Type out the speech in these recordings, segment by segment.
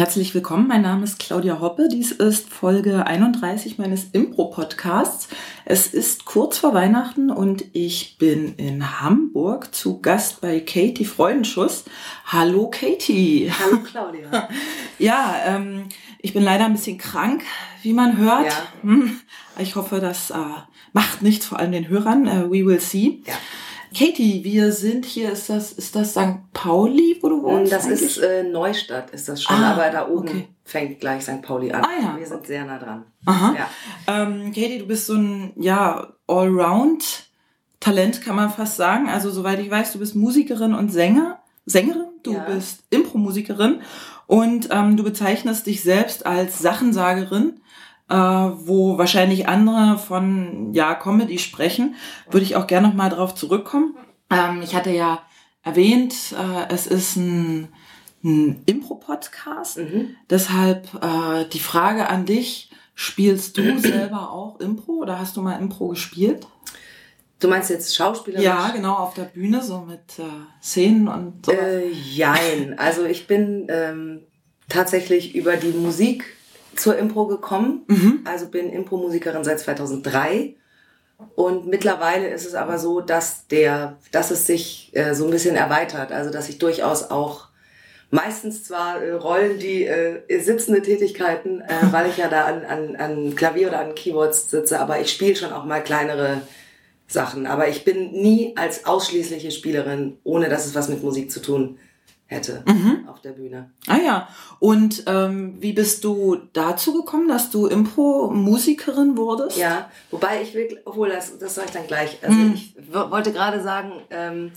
Herzlich willkommen, mein Name ist Claudia Hoppe. Dies ist Folge 31 meines Impro-Podcasts. Es ist kurz vor Weihnachten und ich bin in Hamburg zu Gast bei Katie Freudenschuss. Hallo Katie. Hallo Claudia. ja, ähm, ich bin leider ein bisschen krank, wie man hört. Ja. Hm. Ich hoffe, das äh, macht nichts, vor allem den Hörern. Äh, we will see. Ja. Katie, wir sind hier, ist das, ist das St. Pauli, wo du wohnst? Das eigentlich? ist äh, Neustadt, ist das schon, Ah, aber da oben okay. fängt gleich St. Pauli an. Ah, ja. Wir sind sehr nah dran. Aha. Ja. Ähm, Katie, du bist so ein, ja, Allround-Talent, kann man fast sagen. Also, soweit ich weiß, du bist Musikerin und Sänger, Sängerin, du Ja. bist Impro-Musikerin und ähm, du bezeichnest dich selbst als Sachensagerin, äh, wo wahrscheinlich andere von, ja, Comedy sprechen. Würde ich auch gerne noch mal drauf zurückkommen. Ähm, ich hatte ja erwähnt, äh, es ist ein, ein Impro-Podcast. Mhm. Deshalb äh, die Frage an dich, spielst du selber auch Impro oder hast du mal Impro gespielt? Du meinst jetzt Schauspielerisch? Ja, genau, auf der Bühne, so mit äh, Szenen und so. Äh, jein. Also ich bin ähm, tatsächlich über die Musik zur Impro gekommen. mhm. Also bin Impro-Musikerin seit 2003. Und mittlerweile ist es aber so, dass der, dass es sich äh, so ein bisschen erweitert. Also dass ich durchaus auch meistens zwar äh, Rollen, die äh, sitzende Tätigkeiten, äh, weil ich ja da an, an, an Klavier oder an Keyboards sitze, aber ich spiele schon auch mal kleinere Sachen. Aber ich bin nie als ausschließliche Spielerin, ohne dass es was mit Musik zu tun hätte, Mhm. auf der Bühne. Ah ja, und ähm, wie bist du dazu gekommen, dass du Impro-Musikerin wurdest? Ja, wobei ich will, obwohl das, das sage ich dann gleich. Also Mhm. ich wollte gerade sagen, ähm,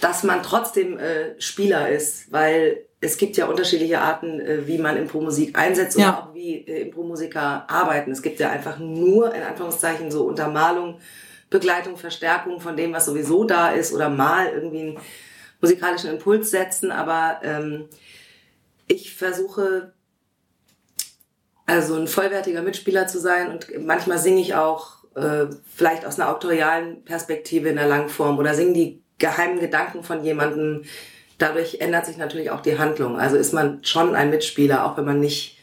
dass man trotzdem äh, Spieler ist, weil es gibt ja unterschiedliche Arten, äh, wie man Impro-Musik einsetzt Ja. oder auch wie äh, Impro-Musiker arbeiten. Es gibt ja einfach nur, in Anführungszeichen, so Untermalung, Begleitung, Verstärkung von dem, was sowieso da ist oder mal irgendwie einen musikalischen Impuls setzen, aber ähm, ich versuche also ein vollwertiger Mitspieler zu sein und manchmal singe ich auch äh, vielleicht aus einer autorialen Perspektive in der Langform oder singe die geheimen Gedanken von jemandem. Dadurch ändert sich natürlich auch die Handlung. Also ist man schon ein Mitspieler, auch wenn man nicht,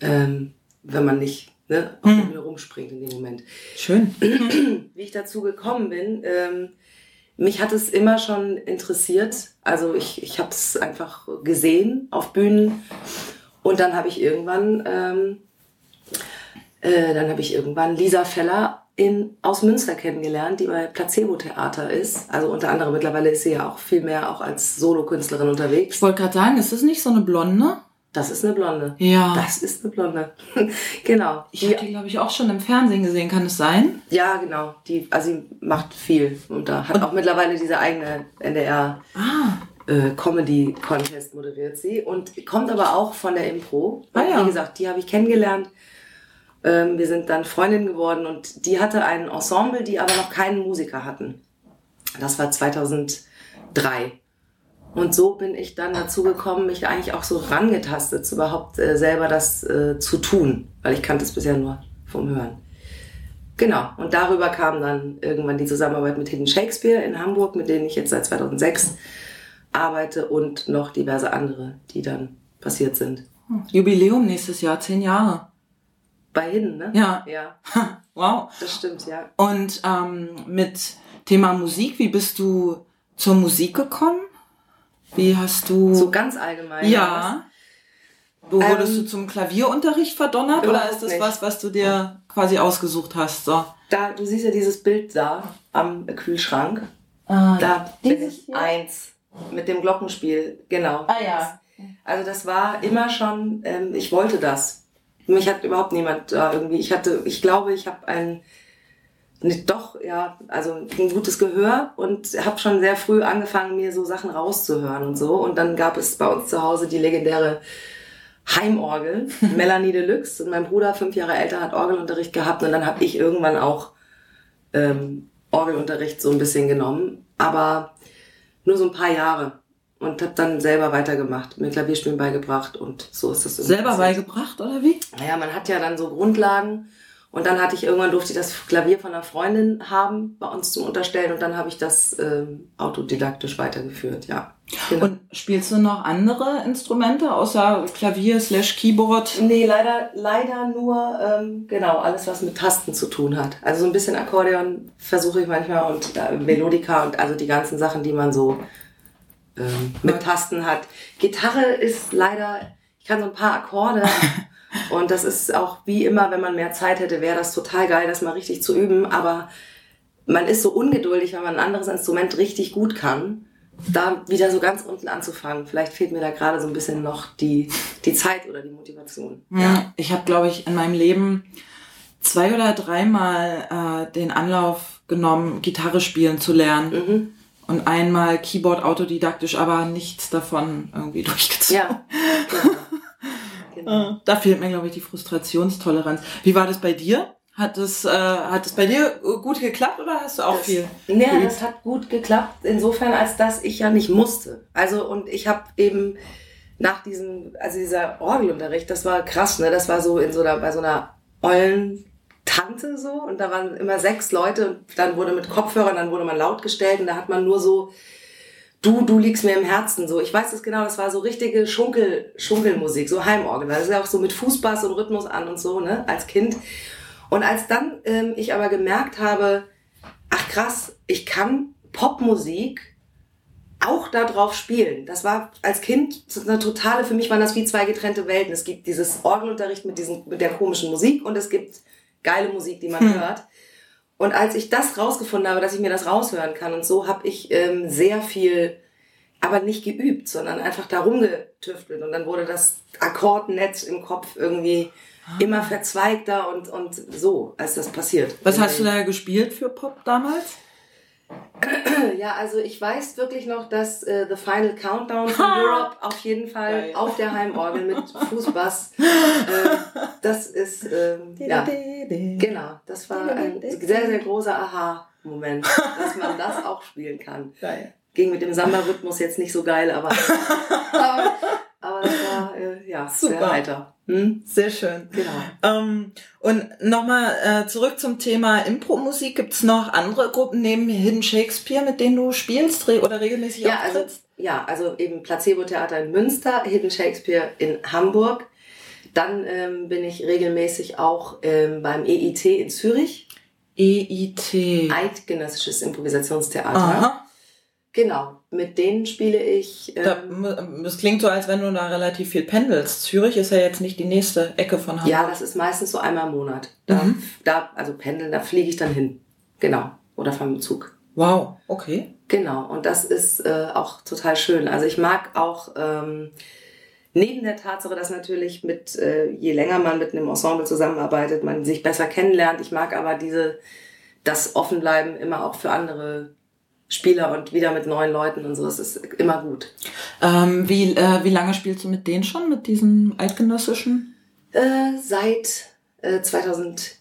ähm, wenn man nicht ne, auf der Bühne rumspringt in dem Moment Schön. wie ich dazu gekommen bin. Ähm, mich hat es immer schon interessiert. Also ich, ich habe es einfach gesehen auf Bühnen. Und dann habe ich irgendwann, ähm, äh, dann habe ich irgendwann Lisa Feller in, aus Münster kennengelernt, die bei Placebo Theater ist. Also unter anderem mittlerweile ist sie ja auch viel mehr auch als Solokünstlerin unterwegs. Ich wollte gerade sagen, ist das nicht so eine Blonde? Das ist eine Blonde. Ja. Das ist eine Blonde. genau. ich habe die, glaube ich, auch schon im Fernsehen gesehen. Kann es sein? Ja, genau. Die, also sie macht viel und da hat auch mittlerweile diese eigene NDR Ah, äh, Comedy Contest moderiert sie und kommt aber auch von der Impro. Ah, ja. Wie gesagt, die habe ich kennengelernt. Ähm, wir sind dann Freundinnen geworden und die hatte ein Ensemble, die aber noch keinen Musiker hatten. Das war 2003. Und so bin ich dann dazu gekommen, mich eigentlich auch so rangetastet, überhaupt äh, selber das äh, zu tun, weil ich kannte es bisher nur vom Hören. Genau, und darüber kam dann irgendwann die Zusammenarbeit mit Hidden Shakespeare in Hamburg, mit denen ich jetzt seit 2006 arbeite und noch diverse andere, die dann passiert sind. Jubiläum nächstes Jahr, zehn Jahre. Bei Hidden, ne? Ja. Ja, Wow. das stimmt, ja. Und ähm, mit Thema Musik, wie bist du zur Musik gekommen? Wie hast du... So ganz allgemein. ja. Wo Ähm, wurdest du zum Klavierunterricht verdonnert oder ist das nicht. was, was du dir quasi ausgesucht hast? So. Da, du siehst ja dieses Bild da am Kühlschrank. Ah, Da bin ich hier? eins mit dem Glockenspiel, genau. Ah, ja. Also das war immer schon, ähm, ich wollte das. Mich hat überhaupt niemand da irgendwie, ich hatte, ich glaube, ich habe ein, nicht doch, ja, also ein gutes Gehör und habe schon sehr früh angefangen, mir so Sachen rauszuhören und so. Und dann gab es bei uns zu Hause die legendäre Heimorgel, Melanie Deluxe. Und mein Bruder, fünf Jahre älter, hat Orgelunterricht gehabt und dann habe ich irgendwann auch ähm, Orgelunterricht so ein bisschen genommen, aber nur so ein paar Jahre und habe dann selber weitergemacht, mir Klavierspielen beigebracht und so ist das Selber passiert. beigebracht oder wie? Naja, man hat ja dann so Grundlagen Und dann hatte ich irgendwann durfte ich das Klavier von einer Freundin haben, bei uns zum Unterstellen. Und dann habe ich das ähm, autodidaktisch weitergeführt, ja. Genau. Und spielst du noch andere Instrumente außer Klavier slash Keyboard? Nee, leider, leider nur, ähm, genau, alles, was mit Tasten zu tun hat. Also so ein bisschen Akkordeon versuche ich manchmal und äh, Melodika und also die ganzen Sachen, die man so ähm, mit Tasten hat. Gitarre ist leider, ich kann so ein paar Akkorde. Und das ist auch wie immer, wenn man mehr Zeit hätte, wäre das total geil, das mal richtig zu üben. Aber man ist so ungeduldig, wenn man ein anderes Instrument richtig gut kann, da wieder so ganz unten anzufangen. Vielleicht fehlt mir da gerade so ein bisschen noch die, die Zeit oder die Motivation. Ja, ich habe, glaube ich, in meinem Leben zwei oder dreimal äh, den Anlauf genommen, Gitarre spielen zu lernen. Mhm. Und einmal Keyboard autodidaktisch, aber nichts davon irgendwie durchgezogen. Ja, genau. Genau. Äh, da fehlt mir, glaube ich, die Frustrationstoleranz. Wie war das bei dir? Hat es, äh, hat es bei dir gut geklappt oder hast du auch das, viel? Nee, geübt? das hat gut geklappt, insofern, als dass ich ja nicht musste. Also, und ich habe eben nach diesem, also dieser Orgelunterricht, das war krass, ne? Das war so in so einer, bei so einer ollen Tante so und da waren immer sechs Leute und dann wurde mit Kopfhörern, dann wurde man laut gestellt und da hat man nur so du, du liegst mir im Herzen. So, ich weiß das genau, das war so richtige Schunkel, Schunkelmusik, so Heimorgel. Das ist ja auch so mit Fußbass und Rhythmus an und so, ne, als Kind. Und als dann ähm, ich aber gemerkt habe, ach krass, ich kann Popmusik auch da drauf spielen. Das war als Kind eine totale, für mich waren das wie zwei getrennte Welten. Es gibt dieses Orgelunterricht mit, diesen, mit der komischen Musik und es gibt geile Musik, die man hm. hört. Und als ich das rausgefunden habe, dass ich mir das raushören kann und so, habe ich ähm, sehr viel, aber nicht geübt, sondern einfach da rumgetüftelt. Und dann wurde das Akkordnetz im Kopf irgendwie ah. immer verzweigter und, und so, als das passiert. Was hast du da gespielt für Pop damals? Ja, also ich weiß wirklich noch, dass äh, The Final Countdown von Europe auf jeden Fall Geil. auf der Heimorgel mit Fußbass, äh, das ist, äh, ja, genau, das war ein sehr, sehr großer Aha-Moment, dass man das auch spielen kann. Geil. Ging mit dem Samba-Rhythmus jetzt nicht so geil, aber, aber, aber das war, äh, ja, Super. sehr heiter. Hm? Sehr schön. Genau. Ähm, und nochmal äh, zurück zum Thema Impro-Musik. Gibt es noch andere Gruppen neben Hidden Shakespeare, mit denen du spielst oder regelmäßig ja, also, auftrittst? Also, ja, also eben Placebo-Theater in Münster, Hidden Shakespeare in Hamburg. Dann ähm, bin ich regelmäßig auch ähm, beim EIT in Zürich. EIT. Eidgenössisches Improvisationstheater. Aha. Genau, mit denen spiele ich. Ähm, das klingt so, als wenn du da relativ viel pendelst. Zürich ist ja jetzt nicht die nächste Ecke von Hamburg. Ja, das ist meistens so einmal im Monat. Da, mhm. da also pendeln, da fliege ich dann hin. Genau. Oder fahre mit Zug. Wow, okay. Genau, und das ist äh, auch total schön. Also ich mag auch ähm, neben der Tatsache, dass natürlich mit, äh, je länger man mit einem Ensemble zusammenarbeitet, man sich besser kennenlernt. Ich mag aber diese, das Offenbleiben immer auch für andere Spieler und wieder mit neuen Leuten und so. Das ist immer gut. Ähm, wie, äh, wie lange spielst du mit denen schon, mit diesen eidgenössischen? Äh, seit äh, 2011.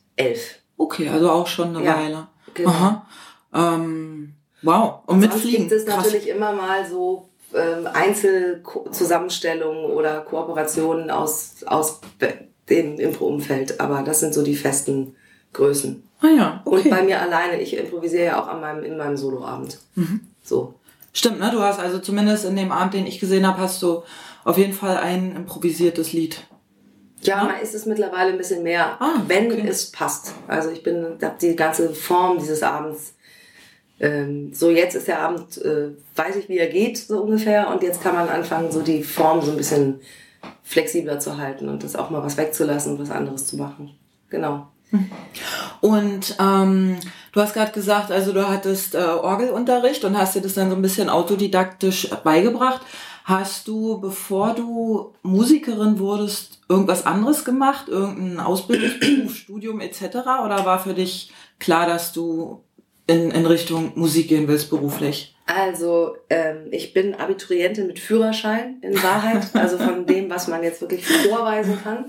Okay, also auch schon eine ja, Weile. Genau. Aha. Ähm, wow. Und mit Fliegen. gibt es Krass. natürlich immer mal so ähm, Einzelzusammenstellungen oder Kooperationen aus, aus dem Impro-Umfeld, aber das sind so die festen Größen. Ah ja, okay. Und bei mir alleine, ich improvisiere ja auch an meinem, in meinem Soloabend. Mhm. So. Stimmt, ne? Du hast also zumindest in dem Abend, den ich gesehen habe, hast du auf jeden Fall ein improvisiertes Lied. Ja, ja? ist es mittlerweile ein bisschen mehr, ah, wenn okay. es passt. Also ich bin, hab die ganze Form dieses Abends. Ähm, so jetzt ist der Abend, äh, weiß ich, wie er geht, so ungefähr. Und jetzt kann man anfangen, so die Form so ein bisschen flexibler zu halten und das auch mal was wegzulassen und was anderes zu machen. Genau. Und ähm, du hast gerade gesagt, also du hattest äh, Orgelunterricht und hast dir das dann so ein bisschen autodidaktisch beigebracht. Hast du, bevor du Musikerin wurdest, irgendwas anderes gemacht, irgendein Ausbildungsberuf, Studium etc. Oder war für dich klar, dass du in, in Richtung Musik gehen willst beruflich? Also ähm, ich bin Abiturientin mit Führerschein in Wahrheit, also von dem, was man jetzt wirklich vorweisen kann.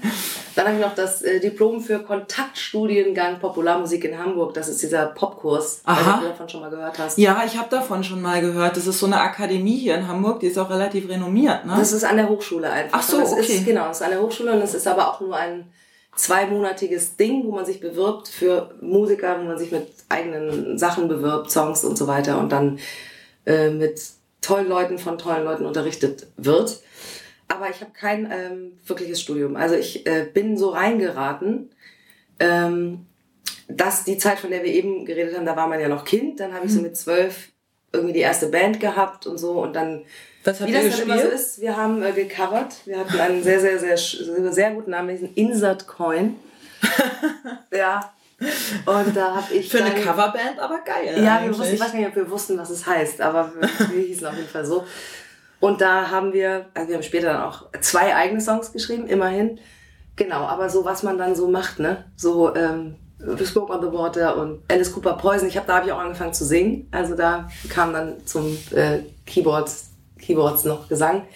Dann habe ich noch das äh, Diplom für Kontaktstudiengang Popularmusik in Hamburg. Das ist dieser Popkurs, Aha. du davon schon mal gehört hast. Ja, ich habe davon schon mal gehört. Das ist so eine Akademie hier in Hamburg, die ist auch relativ renommiert. Ne? Das ist an der Hochschule einfach. Ach so, das okay. Ist, genau, das ist an der Hochschule und es ist aber auch nur ein zweimonatiges Ding, wo man sich bewirbt für Musiker, wo man sich mit eigenen Sachen bewirbt, Songs und so weiter und dann äh, mit tollen Leuten von tollen Leuten unterrichtet wird. Aber ich habe kein ähm, wirkliches Studium. Also ich äh, bin so reingeraten, ähm, dass die Zeit, von der wir eben geredet haben, da war man ja noch Kind. Dann habe ich so mhm. mit zwölf irgendwie die erste Band gehabt und so und dann was habt wie das gespielt? dann immer so ist, wir haben äh, gecovert. Wir hatten einen sehr, sehr, sehr, sehr, sehr guten Namen, diesen Insert Coin. ja. Und da habe ich. Für dann, eine Coverband, aber geil. Ja, wir wussten, ich weiß nicht, ob wir wussten, was es heißt, aber wir, wir hießen auf jeden Fall so. Und da haben wir, also wir haben später dann auch zwei eigene Songs geschrieben, immerhin. Genau, aber so, was man dann so macht, ne? So, ähm, The Smoke on the Water und Alice Cooper Poison. Ich habe da habe ich auch angefangen zu singen. Also da kam dann zum äh, Keyboards, Keyboards noch Gesang.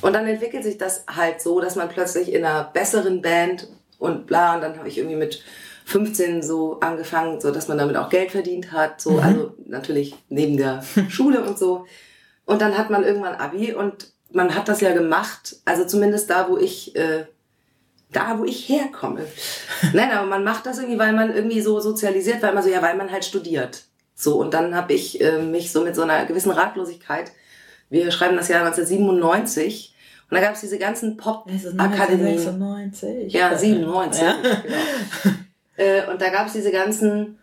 Und dann entwickelt sich das halt so, dass man plötzlich in einer besseren Band und bla, und dann habe ich irgendwie mit 15 so angefangen, so dass man damit auch Geld verdient hat, so, mhm. also natürlich neben der Schule und so. Und dann hat man irgendwann Abi und man hat das ja gemacht, also zumindest da, wo ich, äh, da, wo ich herkomme. Nein, aber man macht das irgendwie, weil man irgendwie so sozialisiert, weil man so, ja, weil man halt studiert. So, und dann habe ich äh, mich so mit so einer gewissen Ratlosigkeit, wir schreiben das Jahr 1997, und da gab es diese ganzen Pop-Akademien. 96. Ja, 97. Ja. Genau. äh, und da gab es diese ganzen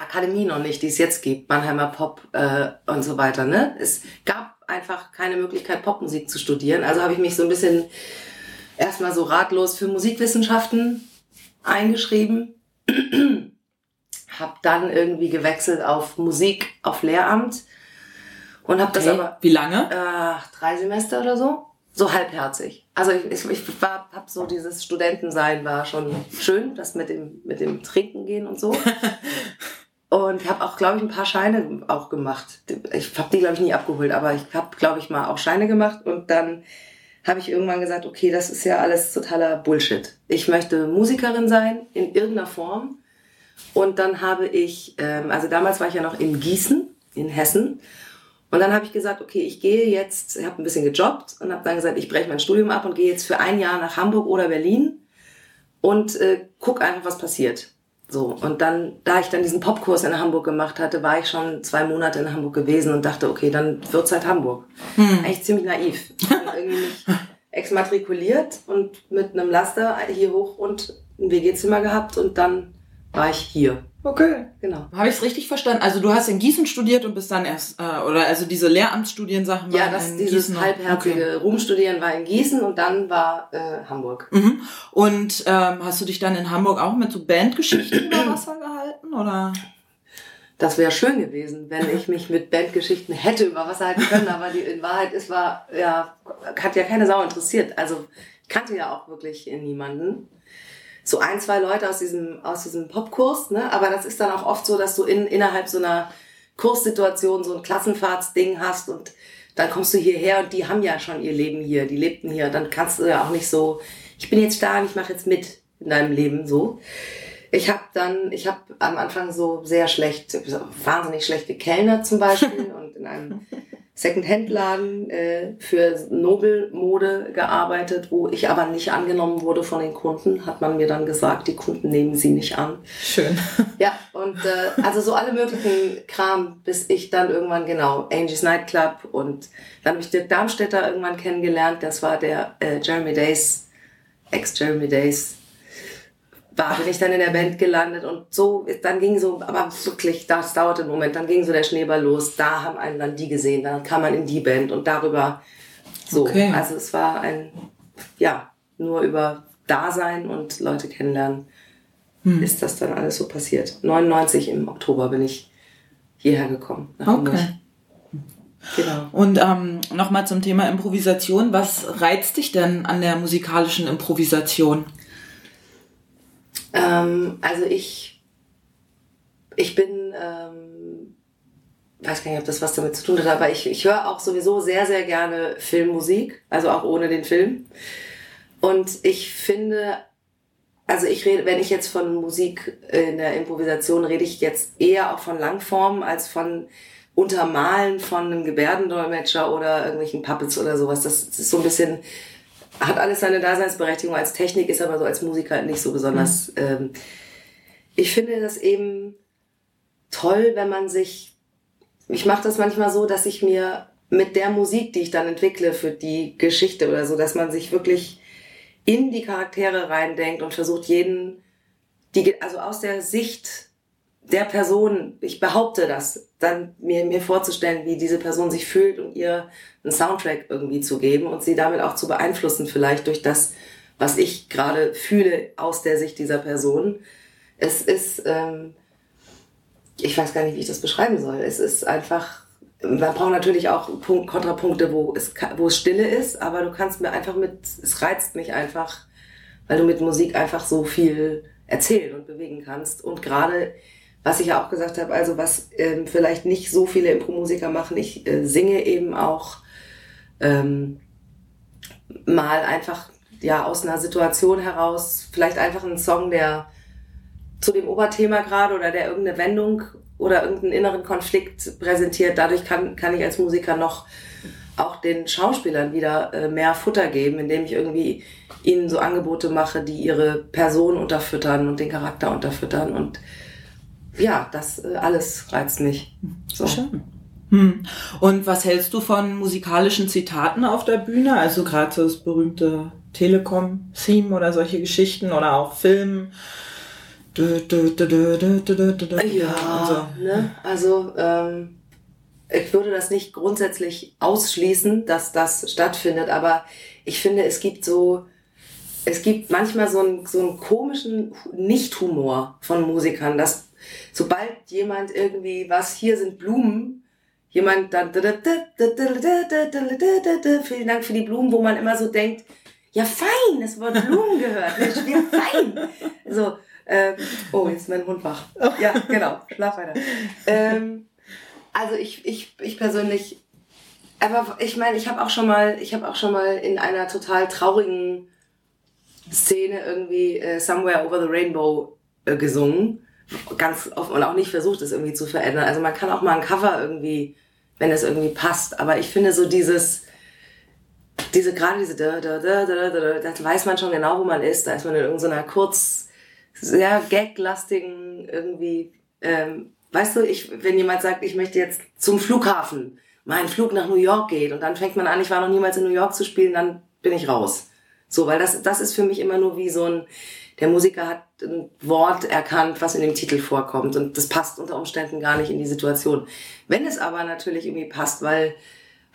Akademie noch nicht, die es jetzt gibt, Mannheimer Pop äh, und so weiter. Ne? Es gab einfach keine Möglichkeit, Popmusik zu studieren. Also habe ich mich so ein bisschen erstmal so ratlos für Musikwissenschaften eingeschrieben. hab dann irgendwie gewechselt auf Musik, auf Lehramt und habe okay. das aber... Wie lange? Äh, drei Semester oder so. So halbherzig. Also ich, ich, ich war, hab so dieses Studentensein war schon schön, das mit dem, mit dem Trinken gehen und so. Und habe auch, glaube ich, ein paar Scheine auch gemacht. Ich habe die, glaube ich, nie abgeholt, aber ich habe, glaube ich, mal auch Scheine gemacht. Und dann habe ich irgendwann gesagt, okay, das ist ja alles totaler Bullshit. Ich möchte Musikerin sein, in irgendeiner Form. Und dann habe ich, ähm, also damals war ich ja noch in Gießen, in Hessen. Und dann habe ich gesagt, okay, ich gehe jetzt, ich habe ein bisschen gejobbt und habe dann gesagt, ich breche mein Studium ab und gehe jetzt für ein Jahr nach Hamburg oder Berlin und äh, guck einfach, was passiert. So, und dann, da ich dann diesen Popkurs in Hamburg gemacht hatte, war ich schon zwei Monate in Hamburg gewesen und dachte, okay, dann wird's halt Hamburg. Hm. Eigentlich ziemlich naiv. irgendwie mich exmatrikuliert und mit einem Laster hier hoch und ein WG-Zimmer gehabt und dann war ich hier. Okay, genau. Habe ich es richtig verstanden? Also du hast in Gießen studiert und bist dann erst, äh, oder also diese Lehramtsstudiensachen Ja, das, dieses Gießen halbherzige okay. Rumstudieren war in Gießen und dann war äh, Hamburg. Mhm. Und ähm, hast du dich dann in Hamburg auch mit so Bandgeschichten über Wasser gehalten, oder? Das wäre schön gewesen, wenn ich mich mit Bandgeschichten hätte über Wasser halten können, aber die, in Wahrheit, es war, ja, hat ja keine Sau interessiert. Also ich kannte ja auch wirklich niemanden so ein, zwei Leute aus diesem, aus diesem Popkurs, ne? Aber das ist dann auch oft so, dass du in, innerhalb so einer Kurssituation so ein Klassenfahrtsding hast und dann kommst du hierher und die haben ja schon ihr Leben hier, die lebten hier. Dann kannst du ja auch nicht so, ich bin jetzt da und ich mache jetzt mit in deinem Leben so. Ich habe dann, ich habe am Anfang so sehr schlecht, wahnsinnig schlecht gekellnert zum Beispiel und in einem Second-Hand-Laden äh, für Nobelmode gearbeitet, wo ich aber nicht angenommen wurde von den Kunden, hat man mir dann gesagt, die Kunden nehmen sie nicht an. Schön. Ja, und äh, also so alle möglichen Kram, bis ich dann irgendwann, genau, Angie's Nightclub und dann habe ich Dirk Darmstädter irgendwann kennengelernt, das war der äh, Jeremy Days, Ex-Jeremy Days war, bin ich dann in der Band gelandet und so, dann ging so, aber wirklich, das dauerte einen Moment, dann ging so der Schneeball los, da haben einen dann die gesehen, dann kam man in die Band und darüber so. Okay. Also es war ein, ja, nur über Dasein und Leute kennenlernen hm. ist das dann alles so passiert. 99 im Oktober bin ich hierher gekommen. okay. Genau. Und ähm, nochmal zum Thema Improvisation. Was reizt dich denn an der musikalischen Improvisation? Ähm, also ich, ich bin, ähm, weiß gar nicht, ob das was damit zu tun hat, aber ich, ich höre auch sowieso sehr, sehr gerne Filmmusik, also auch ohne den Film. Und ich finde, also ich rede, wenn ich jetzt von Musik in der Improvisation rede ich jetzt eher auch von Langformen als von Untermalen von einem Gebärdendolmetscher oder irgendwelchen Puppets oder sowas. Das ist so ein bisschen hat alles seine Daseinsberechtigung als Technik, ist aber so als Musiker nicht so besonders. Mhm. Ähm, ich finde das eben toll, wenn man sich, ich mache das manchmal so, dass ich mir mit der Musik, die ich dann entwickle für die Geschichte oder so, dass man sich wirklich in die Charaktere reindenkt und versucht jeden, die, also aus der Sicht der Person, ich behaupte das, dann mir, mir vorzustellen, wie diese Person sich fühlt und ihr einen Soundtrack irgendwie zu geben und sie damit auch zu beeinflussen, vielleicht durch das, was ich gerade fühle aus der Sicht dieser Person. Es ist, ähm, ich weiß gar nicht, wie ich das beschreiben soll. Es ist einfach, man braucht natürlich auch Punkt, Kontrapunkte, wo es, wo es stille ist, aber du kannst mir einfach mit, es reizt mich einfach, weil du mit Musik einfach so viel erzählen und bewegen kannst und gerade was ich ja auch gesagt habe, also was ähm, vielleicht nicht so viele Impro-Musiker machen, ich äh, singe eben auch ähm, mal einfach ja aus einer Situation heraus, vielleicht einfach einen Song, der zu dem Oberthema gerade oder der irgendeine Wendung oder irgendeinen inneren Konflikt präsentiert. Dadurch kann, kann ich als Musiker noch auch den Schauspielern wieder äh, mehr Futter geben, indem ich irgendwie ihnen so Angebote mache, die ihre Person unterfüttern und den Charakter unterfüttern und ja, das äh, alles reizt mich. So. Schön. Hm. Und was hältst du von musikalischen Zitaten auf der Bühne? Also gerade so das berühmte Telekom-Theme oder solche Geschichten oder auch Film. Ja, also, ne? also ähm, ich würde das nicht grundsätzlich ausschließen, dass das stattfindet, aber ich finde, es gibt so, es gibt manchmal so einen, so einen komischen Nicht-Humor von Musikern, dass sobald jemand irgendwie, was hier sind Blumen, jemand dann, vielen Dank für die Blumen, wo man immer so denkt, ja fein, es Wort Blumen gehört, wir spielen fein. So, ähm, oh, jetzt ist mein Hund wach. Ja, genau, schlaf weiter. Ähm, also ich, ich, ich persönlich, aber ich meine, ich habe auch schon mal, ich habe auch schon mal in einer total traurigen Szene irgendwie äh, Somewhere Over the Rainbow äh, gesungen ganz oft und auch nicht versucht, es irgendwie zu verändern. Also man kann auch mal ein Cover irgendwie, wenn es irgendwie passt. Aber ich finde so dieses, diese gerade diese, da, da, da, da, da, da weiß man schon genau, wo man ist. Da ist man in irgendeiner kurz, sehr gaglastigen irgendwie, ähm, weißt du, ich, wenn jemand sagt, ich möchte jetzt zum Flughafen, mein Flug nach New York geht und dann fängt man an, ich war noch niemals in New York zu spielen, dann bin ich raus. So, weil das, das ist für mich immer nur wie so ein, der Musiker hat ein Wort erkannt, was in dem Titel vorkommt und das passt unter Umständen gar nicht in die Situation. Wenn es aber natürlich irgendwie passt, weil,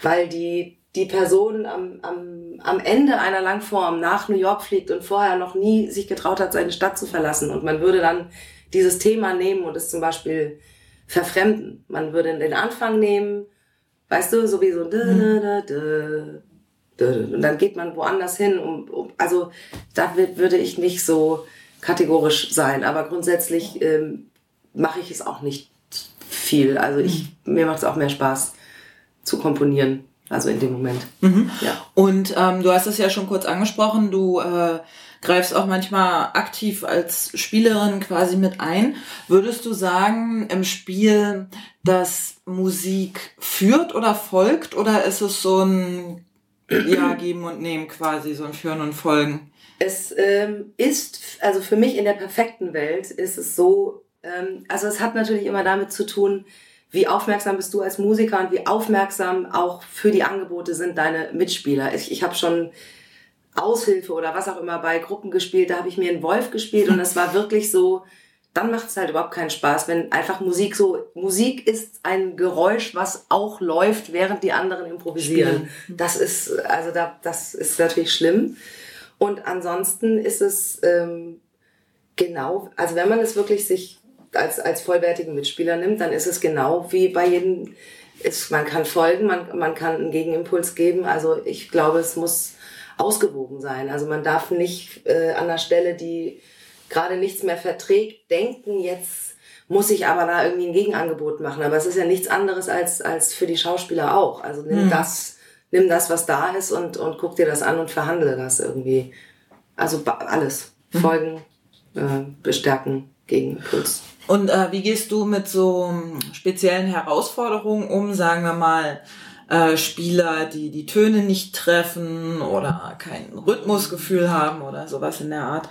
weil die, die Person am, am, am Ende einer Langform nach New York fliegt und vorher noch nie sich getraut hat, seine Stadt zu verlassen und man würde dann dieses Thema nehmen und es zum Beispiel verfremden. Man würde den Anfang nehmen, weißt du, sowieso, da, da, da, und dann geht man woanders hin. Um, um, also da würde ich nicht so kategorisch sein. Aber grundsätzlich ähm, mache ich es auch nicht viel. Also ich, mhm. mir macht es auch mehr Spaß zu komponieren. Also in dem Moment. Mhm. Ja. Und ähm, du hast es ja schon kurz angesprochen, du äh, greifst auch manchmal aktiv als Spielerin quasi mit ein. Würdest du sagen im Spiel, dass Musik führt oder folgt oder ist es so ein ja, geben und nehmen quasi, so ein Führen und Folgen. Es ähm, ist, also für mich in der perfekten Welt ist es so, ähm, also es hat natürlich immer damit zu tun, wie aufmerksam bist du als Musiker und wie aufmerksam auch für die Angebote sind deine Mitspieler. Ich, ich habe schon Aushilfe oder was auch immer bei Gruppen gespielt, da habe ich mir einen Wolf gespielt und es war wirklich so, dann macht es halt überhaupt keinen Spaß, wenn einfach Musik so, Musik ist ein Geräusch, was auch läuft, während die anderen improvisieren. Spielen. Das ist, also da, das ist natürlich schlimm. Und ansonsten ist es ähm, genau, also wenn man es wirklich sich als, als vollwertigen Mitspieler nimmt, dann ist es genau wie bei jedem, ist, man kann folgen, man, man kann einen Gegenimpuls geben. Also ich glaube, es muss ausgewogen sein. Also man darf nicht äh, an der Stelle, die gerade nichts mehr verträgt, denken, jetzt muss ich aber da irgendwie ein Gegenangebot machen. Aber es ist ja nichts anderes als, als für die Schauspieler auch. Also nimm mhm. das, nimm das, was da ist und, und guck dir das an und verhandle das irgendwie. Also alles. Mhm. Folgen, äh, bestärken, Gegenimpuls. Und äh, wie gehst du mit so speziellen Herausforderungen um, sagen wir mal, äh, Spieler, die die Töne nicht treffen oder kein Rhythmusgefühl haben oder sowas in der Art?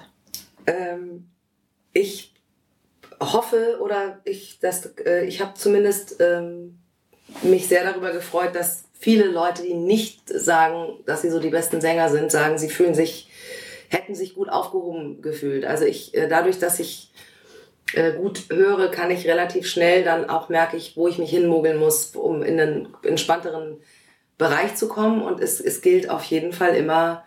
Ähm, ich hoffe oder ich, äh, ich habe zumindest ähm, mich sehr darüber gefreut, dass viele Leute, die nicht sagen, dass sie so die besten Sänger sind, sagen, sie fühlen sich, hätten sich gut aufgehoben gefühlt. Also ich, äh, dadurch, dass ich äh, gut höre, kann ich relativ schnell dann auch merke ich, wo ich mich hinmogeln muss, um in einen entspannteren Bereich zu kommen. Und es, es gilt auf jeden Fall immer,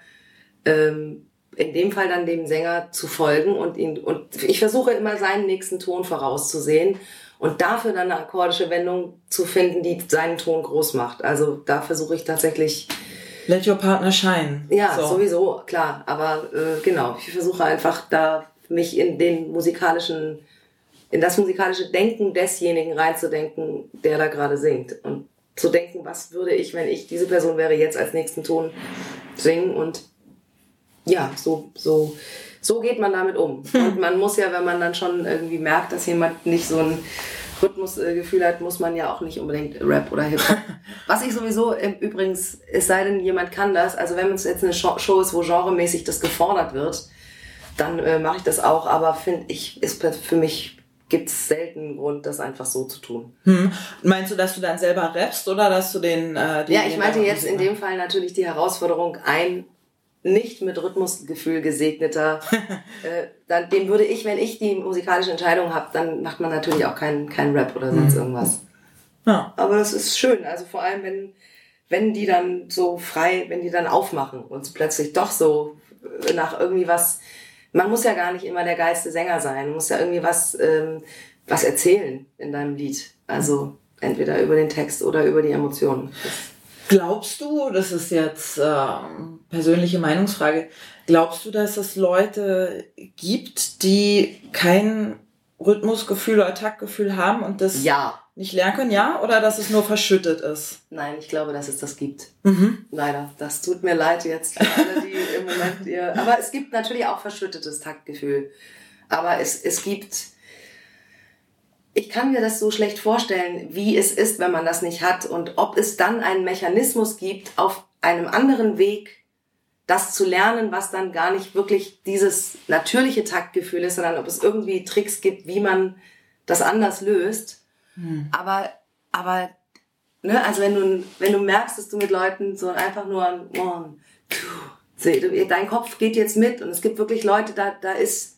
ähm, in dem Fall dann dem Sänger zu folgen und ihn, und ich versuche immer seinen nächsten Ton vorauszusehen und dafür dann eine akkordische Wendung zu finden, die seinen Ton groß macht. Also da versuche ich tatsächlich. Let your partner shine. Ja, so. sowieso, klar. Aber äh, genau, ich versuche einfach da mich in den musikalischen in das musikalische Denken desjenigen reinzudenken, der da gerade singt. Und zu denken, was würde ich, wenn ich diese Person wäre, jetzt als nächsten Ton singen. Und ja, so, so, so geht man damit um. Und man muss ja, wenn man dann schon irgendwie merkt, dass jemand nicht so ein Rhythmusgefühl hat, muss man ja auch nicht unbedingt Rap oder Hip-Hop. Was ich sowieso übrigens, es sei denn, jemand kann das, also wenn es jetzt eine Show ist, wo genremäßig das gefordert wird, dann äh, mache ich das auch, aber finde ich, ist für mich gibt es selten einen Grund, das einfach so zu tun. Hm. Meinst du, dass du dann selber rappst oder dass du den... Äh, ja, ich meinte jetzt in dem Fall natürlich die Herausforderung, ein nicht mit Rhythmusgefühl gesegneter, äh, dann, den würde ich, wenn ich die musikalische Entscheidung habe, dann macht man natürlich auch keinen kein Rap oder sonst hm. irgendwas. Ja. Aber das ist schön, also vor allem, wenn, wenn die dann so frei, wenn die dann aufmachen und plötzlich doch so nach irgendwie was man muss ja gar nicht immer der geilste Sänger sein. Man muss ja irgendwie was, ähm, was erzählen in deinem Lied. Also entweder über den Text oder über die Emotionen. Glaubst du, das ist jetzt äh, persönliche Meinungsfrage, glaubst du, dass es Leute gibt, die kein Rhythmusgefühl oder Taktgefühl haben und das ja nicht lernen können, ja? Oder dass es nur verschüttet ist? Nein, ich glaube, dass es das gibt. Mhm. Leider. Das tut mir leid jetzt für alle, die im Moment ihr. Aber es gibt natürlich auch verschüttetes Taktgefühl. Aber es, es gibt. Ich kann mir das so schlecht vorstellen, wie es ist, wenn man das nicht hat und ob es dann einen Mechanismus gibt, auf einem anderen Weg das zu lernen, was dann gar nicht wirklich dieses natürliche Taktgefühl ist, sondern ob es irgendwie Tricks gibt, wie man das anders löst. Hm. Aber, aber, ne, also wenn du, wenn du merkst, dass du mit Leuten so einfach nur one, two, dein Kopf geht jetzt mit und es gibt wirklich Leute, da, da ist,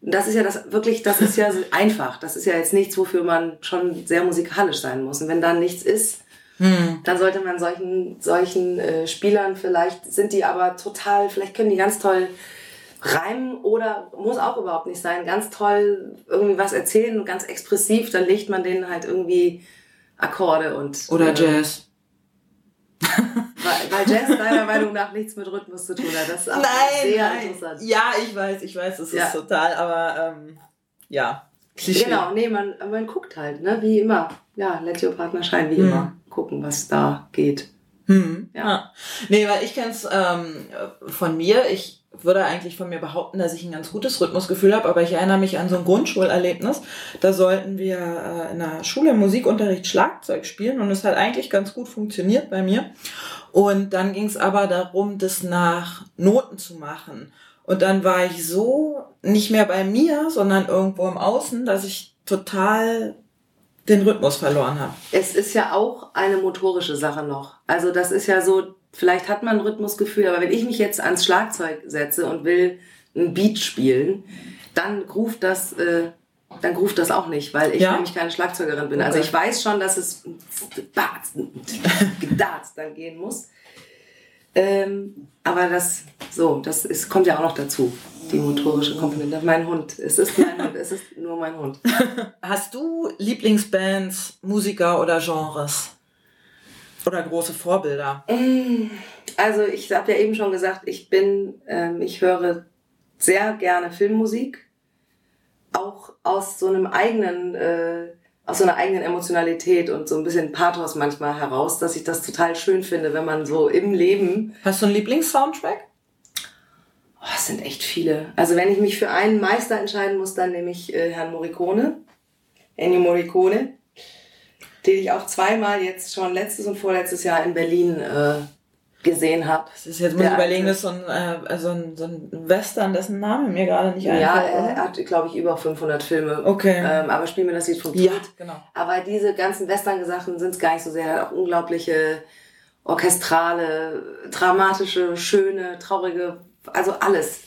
das ist ja das wirklich, das ist ja einfach. Das ist ja jetzt nichts, wofür man schon sehr musikalisch sein muss. Und wenn da nichts ist, hm. dann sollte man solchen, solchen äh, Spielern vielleicht, sind die aber total, vielleicht können die ganz toll reimen oder muss auch überhaupt nicht sein, ganz toll irgendwie was erzählen und ganz expressiv, dann legt man denen halt irgendwie Akkorde und. Oder äh, Jazz. Weil, weil Jazz deiner Meinung nach nichts mit Rhythmus zu tun hat. Das ist auch nein, sehr nein. interessant. Ja, ich weiß, ich weiß, es ja. ist total, aber ähm, ja. Klischee. Genau, nee, man, man guckt halt, ne? Wie immer. Ja, let your partner shine, wie mhm. immer. Gucken, was da geht. Hm. Ja. ja. Nee, weil ich kenn's ähm, von mir. Ich würde eigentlich von mir behaupten, dass ich ein ganz gutes Rhythmusgefühl habe, aber ich erinnere mich an so ein Grundschulerlebnis. Da sollten wir äh, in der Schule im Musikunterricht Schlagzeug spielen und es hat eigentlich ganz gut funktioniert bei mir. Und dann ging es aber darum, das nach Noten zu machen. Und dann war ich so nicht mehr bei mir, sondern irgendwo im Außen, dass ich total den Rhythmus verloren habe. Es ist ja auch eine motorische Sache noch. Also das ist ja so, vielleicht hat man ein Rhythmusgefühl, aber wenn ich mich jetzt ans Schlagzeug setze und will ein Beat spielen, dann ruft das, äh, dann ruft das auch nicht, weil ich ja? nämlich keine Schlagzeugerin bin. Also okay. Also ich weiß schon, dass es gedarzt dann gehen muss. Ähm, aber das, so, das ist, kommt ja auch noch dazu, die motorische Komponente. Mein Hund, es ist mein Hund, es ist nur mein Hund. Hast du Lieblingsbands, Musiker oder Genres? Oder große Vorbilder? Mm, also ich habe ja eben schon gesagt, ich bin, ähm, ich höre sehr gerne Filmmusik, auch aus so einem eigenen, äh, aus so einer eigenen Emotionalität und so ein bisschen Pathos manchmal heraus, dass ich das total schön finde, wenn man so im Leben. Hast du einen Lieblingssoundtrack? Oh, es sind echt viele. Also wenn ich mich für einen Meister entscheiden muss, dann nehme ich äh, Herrn Morricone, Ennio Morricone den ich auch zweimal jetzt schon letztes und vorletztes Jahr in Berlin äh, gesehen habe. Das ist jetzt, muss ich überlegen, das ist so ein, äh, so, ein, so ein Western, dessen Name mir gerade nicht einfällt. Ja, er hat, glaube ich, über 500 Filme. Okay. Ähm, aber spiel mir das Lied Tod. Ja, genau. Aber diese ganzen Western-Sachen sind es gar nicht so sehr. Er hat auch unglaubliche orchestrale, dramatische, schöne, traurige, also alles.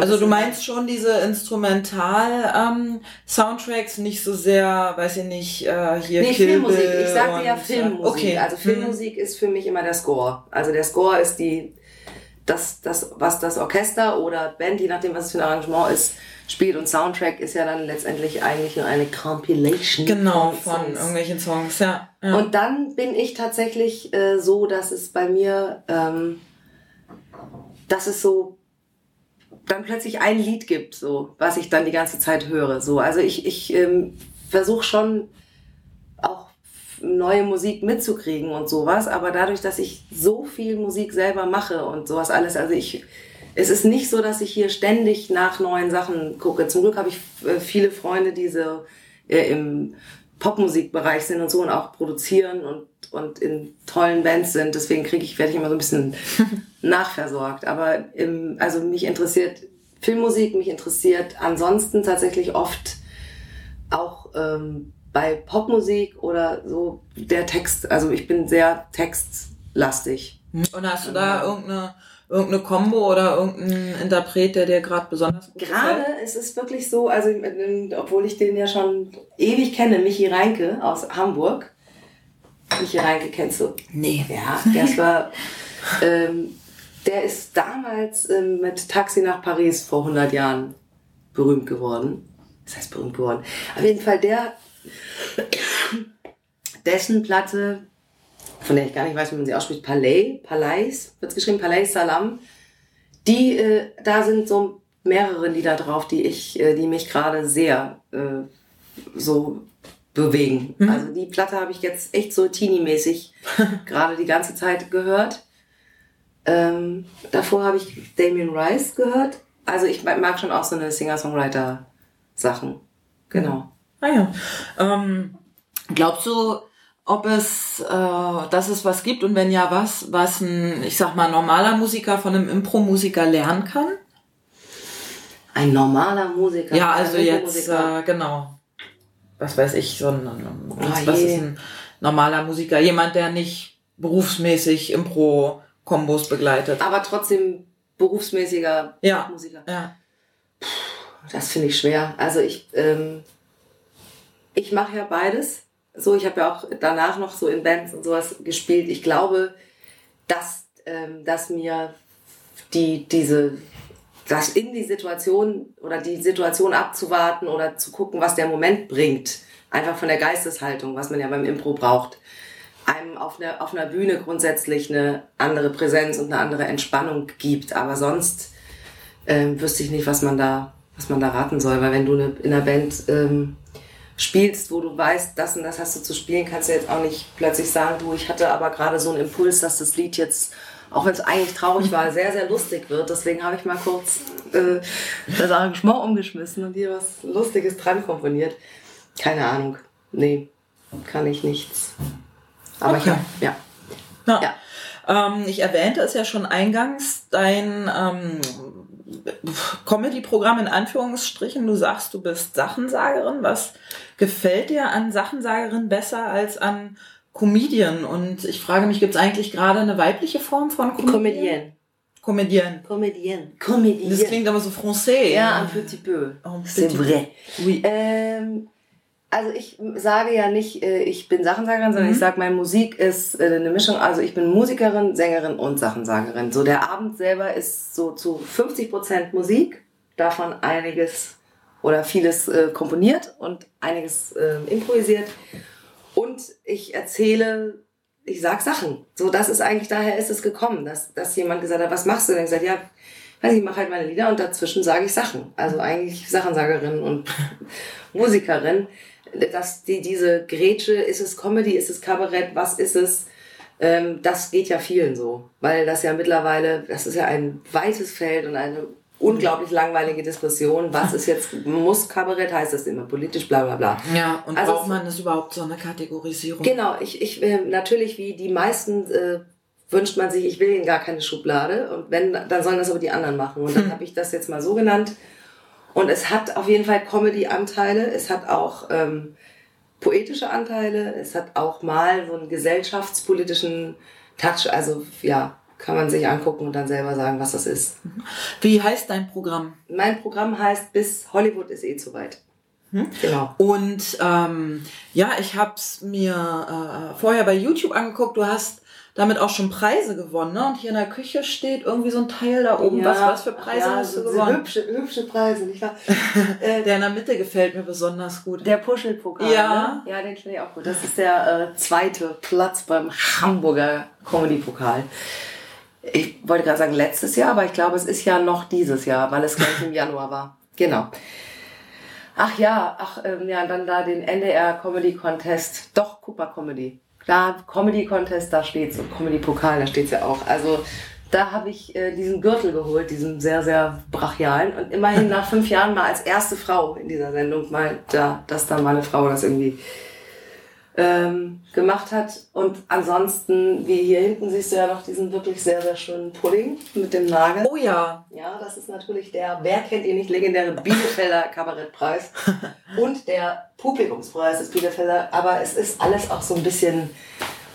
Also du meinst schon diese Instrumental-Soundtracks, nicht so sehr, weiß ich nicht, äh, hier Nee, Kill Filmmusik. Bill Ich sagte ja äh, Filmmusik. Okay. Also Filmmusik ist für mich immer der Score. Also der Score ist die, das, das, was das Orchester oder Band, je nachdem, was es für ein Arrangement ist, spielt. Und Soundtrack ist ja dann letztendlich eigentlich nur eine Compilation. Genau, von Songs. irgendwelchen Songs, ja. ja. Und dann bin ich tatsächlich äh, so, dass es bei mir, ähm, dass es so dann plötzlich ein Lied gibt, so was ich dann die ganze Zeit höre. So, also ich ich ähm, versuche schon auch neue Musik mitzukriegen und sowas, aber dadurch, dass ich so viel Musik selber mache und sowas alles, also ich es ist nicht so, dass ich hier ständig nach neuen Sachen gucke. Zum Glück habe ich äh, viele Freunde, die so äh, im Popmusikbereich sind und so und auch produzieren und, und in tollen Bands sind. Deswegen kriege ich, werde ich immer so ein bisschen nachversorgt. Aber im, also mich interessiert Filmmusik, mich interessiert ansonsten tatsächlich oft auch ähm, bei Popmusik oder so der Text. Also ich bin sehr textlastig. Und hast du da irgendeine, irgendeine Combo oder irgendeinen Interpret, der dir gerade besonders gut Gerade gefällt? es ist wirklich so, also äh, obwohl ich den ja schon ewig kenne, Michi Reinke aus Hamburg. Michi Reinke kennst du? Nee. Ja, das war, ähm, der ist damals ähm, mit Taxi nach Paris vor 100 Jahren berühmt geworden. Das heißt berühmt geworden. Auf jeden Fall der, dessen Platte, von der ich gar nicht weiß, wie man sie ausspricht, Palais, Palais, wird geschrieben, Palais Salam, die, äh, da sind so mehrere Lieder drauf, die ich, äh, die mich gerade sehr äh, so bewegen. Mhm. Also die Platte habe ich jetzt echt so teenie-mäßig gerade die ganze Zeit gehört. Ähm, davor habe ich Damien Rice gehört. Also ich mag schon auch so eine Singer-Songwriter-Sachen. Genau. Ah ja. Ähm, glaubst du, ob es, äh, dass es was gibt und wenn ja, was, was ein, ich sag mal, normaler Musiker von einem Impro-Musiker lernen kann? Ein normaler Musiker. Ja, also jetzt, äh, genau. Was weiß ich, so ein, Oh was je. ist ein normaler Musiker? Jemand, der nicht berufsmäßig Impro-Kombos begleitet. Aber trotzdem berufsmäßiger Ja. Musiker. Ja. Das finde ich schwer. Also ich, ähm, ich mache ja beides. So, ich habe ja auch danach noch so in Bands und sowas gespielt. Ich glaube, dass, ähm, dass mir die, diese, das in die Situation oder die Situation abzuwarten oder zu gucken, was der Moment bringt. Einfach von der Geisteshaltung, was man ja beim Impro braucht. Einem auf einer, auf einer Bühne grundsätzlich eine andere Präsenz und eine andere Entspannung gibt. Aber sonst ähm, wüsste ich nicht, was man da, was man da raten soll. Weil wenn du eine, in einer Band ähm, spielst, wo du weißt, das und das hast du zu spielen, kannst du jetzt auch nicht plötzlich sagen, du, ich hatte aber gerade so einen Impuls, dass das Lied jetzt, auch wenn es eigentlich traurig war, sehr, sehr lustig wird. Deswegen habe ich mal kurz äh, das Arrangement umgeschmissen und hier was Lustiges dran komponiert. Keine Ahnung. Nee, kann ich nichts. Aber ich Okay. habe, ja. Ja. Ja. Ähm, ich erwähnte es ja schon eingangs, dein ähm, Comedy-Programm in Anführungsstrichen. Du sagst, du bist Sachensagerin. Was gefällt dir an Sachensagerin besser als an Comedian? Und ich frage mich, gibt es eigentlich gerade eine weibliche Form von Comedian? Comedienne. Comedian. Comedienne. Comedienne. Das klingt aber so français. Ja, un petit peu. Un vrai. Oui. Ähm, also ich sage ja nicht, äh, ich bin Sachensagerin, sondern Mhm. ich sage, meine Musik ist äh, eine Mischung. Also ich bin Musikerin, Sängerin und Sachensagerin. So der Abend selber ist so zu 50 Prozent Musik, davon einiges oder vieles äh, komponiert und einiges äh, improvisiert. Und ich erzähle, ich sag Sachen. So, das ist eigentlich, daher ist es gekommen, dass, dass jemand gesagt hat, was machst du denn? Ich gesagt, ja, weiß ich, ich mache halt meine Lieder und dazwischen sage ich Sachen. Also eigentlich Sachensagerin und Musikerin. Dass die, diese Grätsche, ist es Comedy, ist es Kabarett, was ist es? Ähm, das geht ja vielen so. Weil das ja mittlerweile, das ist ja ein weites Feld und eine unglaublich langweilige Diskussion. Was ist jetzt, muss Kabarett, heißt das immer politisch, bla bla bla. Ja, und Also braucht man das überhaupt so eine Kategorisierung? Genau, ich, ich äh, natürlich wie die meisten äh, wünscht man sich, ich will in gar keine Schublade und wenn, dann sollen das aber die anderen machen. Und dann habe ich das jetzt mal so genannt. Und es hat auf jeden Fall Comedy-Anteile, es hat auch ähm, poetische Anteile, es hat auch mal so einen gesellschaftspolitischen Touch. Also ja, kann man sich angucken und dann selber sagen, was das ist. Wie heißt dein Programm? Mein Programm heißt Bis Hollywood ist eh zu weit. Genau. Und ähm, ja, ich habe es mir äh, vorher bei YouTube angeguckt. Du hast damit auch schon Preise gewonnen, ne? Und hier in der Küche steht irgendwie so ein Teil da oben. was, was für Preise ja, hast du so gewonnen? Hübsche, hübsche Preise, nicht wahr? äh, Der in der Mitte gefällt mir besonders gut. Der Puschelpokal. Ja. Ne? Ja, den finde ich auch gut. Das ist der äh, zweite Platz beim Hamburger Comedy-Pokal. Ich wollte gerade sagen letztes Jahr, aber ich glaube, es ist ja noch dieses Jahr, weil es gleich im Januar war. Genau. Ach ja, ach ähm, ja, dann da den NDR Comedy Contest. Doch, guck mal, Comedy. Da, Comedy Contest, da steht's. Und Comedy Pokal, da steht's ja auch. Also da habe ich äh, diesen Gürtel geholt, diesen sehr, sehr brachialen. Und immerhin nach fünf Jahren mal als erste Frau in dieser Sendung mal da, dass da mal eine Frau das irgendwie ähm, gemacht hat. Und ansonsten, wie hier hinten siehst du ja noch diesen wirklich sehr, sehr schönen Pudding mit dem Nagel. Oh ja, Ja, das ist natürlich der, wer kennt ihn nicht, legendäre Bielefelder Kabarettpreis und der Publikumspreis des Bielefelder. Aber es ist alles auch so ein bisschen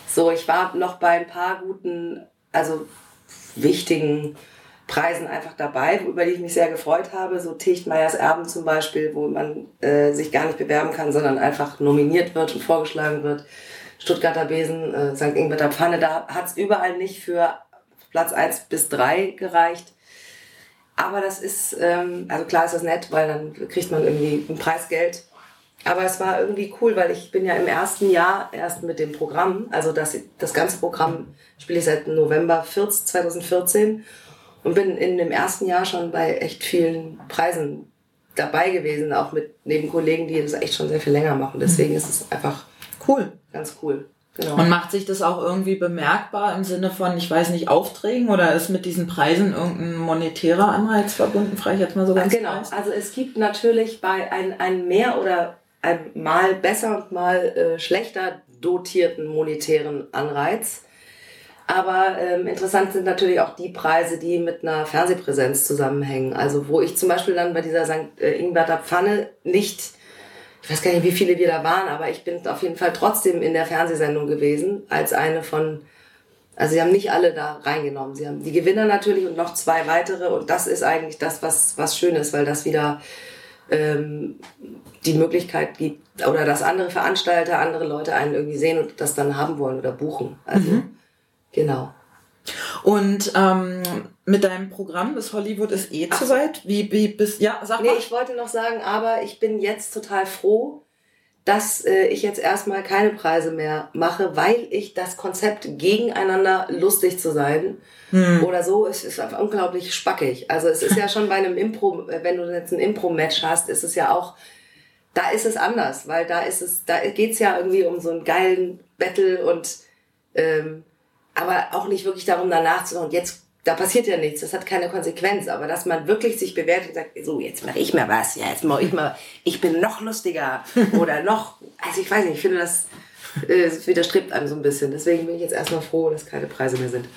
so, ich war noch bei ein paar guten, also wichtigen Preisen einfach dabei, über die ich mich sehr gefreut habe. So Tichtmeyers Erben zum Beispiel, wo man äh, sich gar nicht bewerben kann, sondern einfach nominiert wird und vorgeschlagen wird. Stuttgarter Besen, äh, St. Ingberter Pfanne, da hat es überall nicht für Platz 1 bis 3 gereicht. Aber das ist, ähm, also klar ist das nett, weil dann kriegt man irgendwie ein Preisgeld. Aber es war irgendwie cool, weil ich bin ja im ersten Jahr erst mit dem Programm, also das, das ganze Programm spiele ich seit November 14, 2014 und bin in dem ersten Jahr schon bei echt vielen Preisen dabei gewesen, auch mit neben Kollegen, die das echt schon sehr viel länger machen. Deswegen ist es einfach cool. ganz cool. Genau. Und macht sich das auch irgendwie bemerkbar im Sinne von, ich weiß nicht, Aufträgen oder ist mit diesen Preisen irgendein monetärer Anreiz verbunden? Frage ich jetzt mal so ganz Genau, dreist. also es gibt natürlich bei ein, ein mehr oder ein mal besser und mal äh, schlechter dotierten monetären Anreiz. Aber ähm, interessant sind natürlich auch die Preise, die mit einer Fernsehpräsenz zusammenhängen. Also wo ich zum Beispiel dann bei dieser St. Äh, Ingberter Pfanne nicht, ich weiß gar nicht, wie viele wir da waren, aber ich bin auf jeden Fall trotzdem in der Fernsehsendung gewesen, als eine von also sie haben nicht alle da reingenommen. Sie haben die Gewinner natürlich und noch zwei weitere. Und das ist eigentlich das, was, was schön ist, weil das wieder ähm, die Möglichkeit gibt, oder dass andere Veranstalter, andere Leute einen irgendwie sehen und das dann haben wollen oder buchen. Also genau. Und ähm, mit deinem Programm bis Hollywood ist eh zu weit. Wie, wie bist, ja, sag Nee, mal. ich wollte noch sagen, aber ich bin jetzt total froh, dass äh, ich jetzt erstmal keine Preise mehr mache, weil ich das Konzept gegeneinander lustig zu sein oder so, es ist einfach unglaublich spackig. Also es ist ja schon bei einem Impro, äh, wenn du jetzt ein Impro-Match hast, ist es ja auch, da ist es anders, weil da ist es, da geht's ja irgendwie um so einen geilen Battle und ähm, aber auch nicht wirklich darum, danach zu sagen, jetzt, da passiert ja nichts, das hat keine Konsequenz, aber dass man wirklich sich bewertet und sagt, so, jetzt mache ich mal was, ja, jetzt mache ich mal, ich bin noch lustiger oder noch, also ich weiß nicht, ich finde das, äh, widerstrebt einem so ein bisschen, deswegen bin ich jetzt erstmal froh, dass keine Preise mehr sind.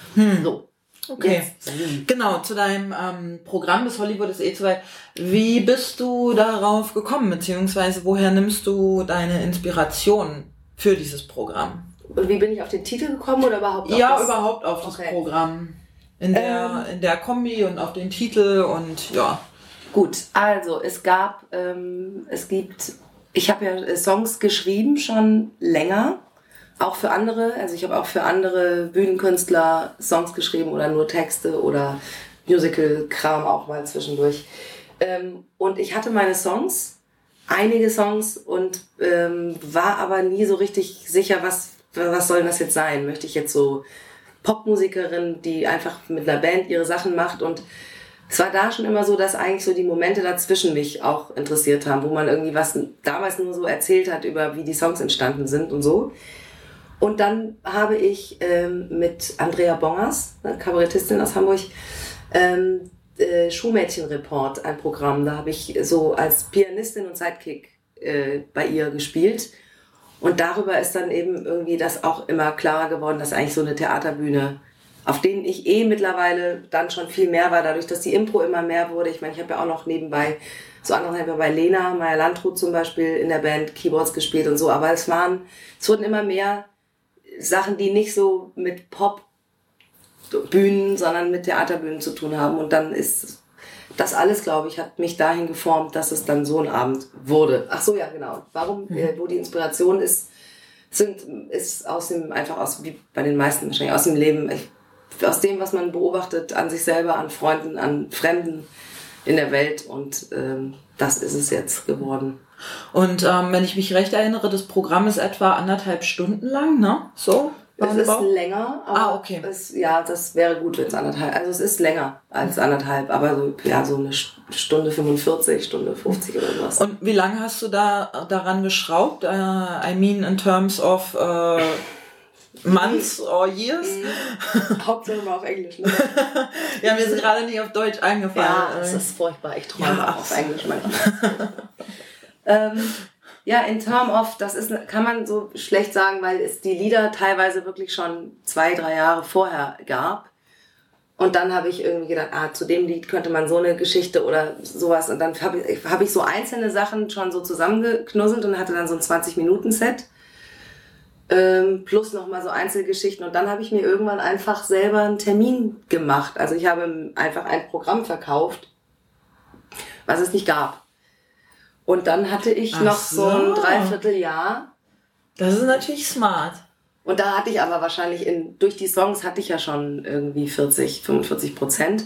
So. Okay. Jetzt. Genau, zu deinem ähm, Programm bis Hollywood ist eh zu weit. Wie bist du darauf gekommen, beziehungsweise woher nimmst du deine Inspiration für dieses Programm? Und wie bin ich auf den Titel gekommen oder überhaupt auf ja, das? überhaupt auf das Okay. Programm. In der, in der Kombi und auf den Titel und ja. Gut, also es gab, ähm, es gibt, ich habe ja äh, Songs geschrieben schon länger, auch für andere. Also ich habe auch für andere Bühnenkünstler Songs geschrieben oder nur Texte oder Musical-Kram auch mal zwischendurch. Ähm, und ich hatte meine Songs, einige Songs und ähm, war aber nie so richtig sicher, was, was soll das jetzt sein? Möchte ich jetzt so Popmusikerin, die einfach mit einer Band ihre Sachen macht und es war da schon immer so, dass eigentlich so die Momente dazwischen mich auch interessiert haben, wo man irgendwie was damals nur so erzählt hat über wie die Songs entstanden sind und so. Und dann habe ich ähm, mit Andrea Bongers, eine Kabarettistin aus Hamburg, ähm, äh, Schulmädchenreport, ein Programm. Da habe ich so als Pianistin und Sidekick äh, bei ihr gespielt. Und darüber ist dann eben irgendwie das auch immer klarer geworden, dass eigentlich so eine Theaterbühne, auf denen ich eh mittlerweile dann schon viel mehr war, dadurch, dass die Impro immer mehr wurde. Ich meine, ich habe ja auch noch nebenbei, so anderthalb bei Lena, Maya Landrut zum Beispiel in der Band Keyboards gespielt und so. Aber es waren, es wurden immer mehr Sachen, die nicht so mit Pop Bühnen, sondern mit Theaterbühnen zu tun haben. Und dann ist das alles, glaube ich, hat mich dahin geformt, dass es dann so ein Abend wurde. Ach so, ja, genau. Warum, mhm. äh, wo die Inspiration ist, sind, ist aus dem, einfach aus, wie bei den meisten wahrscheinlich, aus dem Leben, ich, aus dem, was man beobachtet, an sich selber, an Freunden, an Fremden in der Welt. Und ähm, das ist es jetzt geworden. Und ähm, wenn ich mich recht erinnere, das Programm ist etwa anderthalb Stunden lang, ne? So? Es ist länger, aber ah, okay. es, ja, das wäre gut, wenn es anderthalb. Also es ist länger als anderthalb, aber so, ja, so eine Stunde 45, Stunde 50 oder sowas. Und wie lange hast du da daran geschraubt? Uh, I mean in terms of uh, months or years? Mhm. Hauptsache mal auf Englisch, ne? ja, mir ist gerade nicht auf Deutsch eingefallen. Ja, es ist furchtbar. Ich träume ja, auch auf Englisch manchmal. ähm, ja, in Term of, das ist, kann man so schlecht sagen, weil es die Lieder teilweise wirklich schon zwei, drei Jahre vorher gab. Und dann habe ich irgendwie gedacht, ah, zu dem Lied könnte man so eine Geschichte oder sowas. Und dann habe ich, hab ich so einzelne Sachen schon so zusammengeknusselt und hatte dann so ein 20-Minuten-Set. Ähm, plus nochmal so Einzelgeschichten. Und dann habe ich mir irgendwann einfach selber einen Termin gemacht. Also ich habe einfach ein Programm verkauft, was es nicht gab. Und dann hatte ich Ach noch so. so ein Dreivierteljahr. Das ist natürlich smart. Und da hatte ich aber wahrscheinlich in, durch die Songs hatte ich ja schon irgendwie 40, 45 Prozent.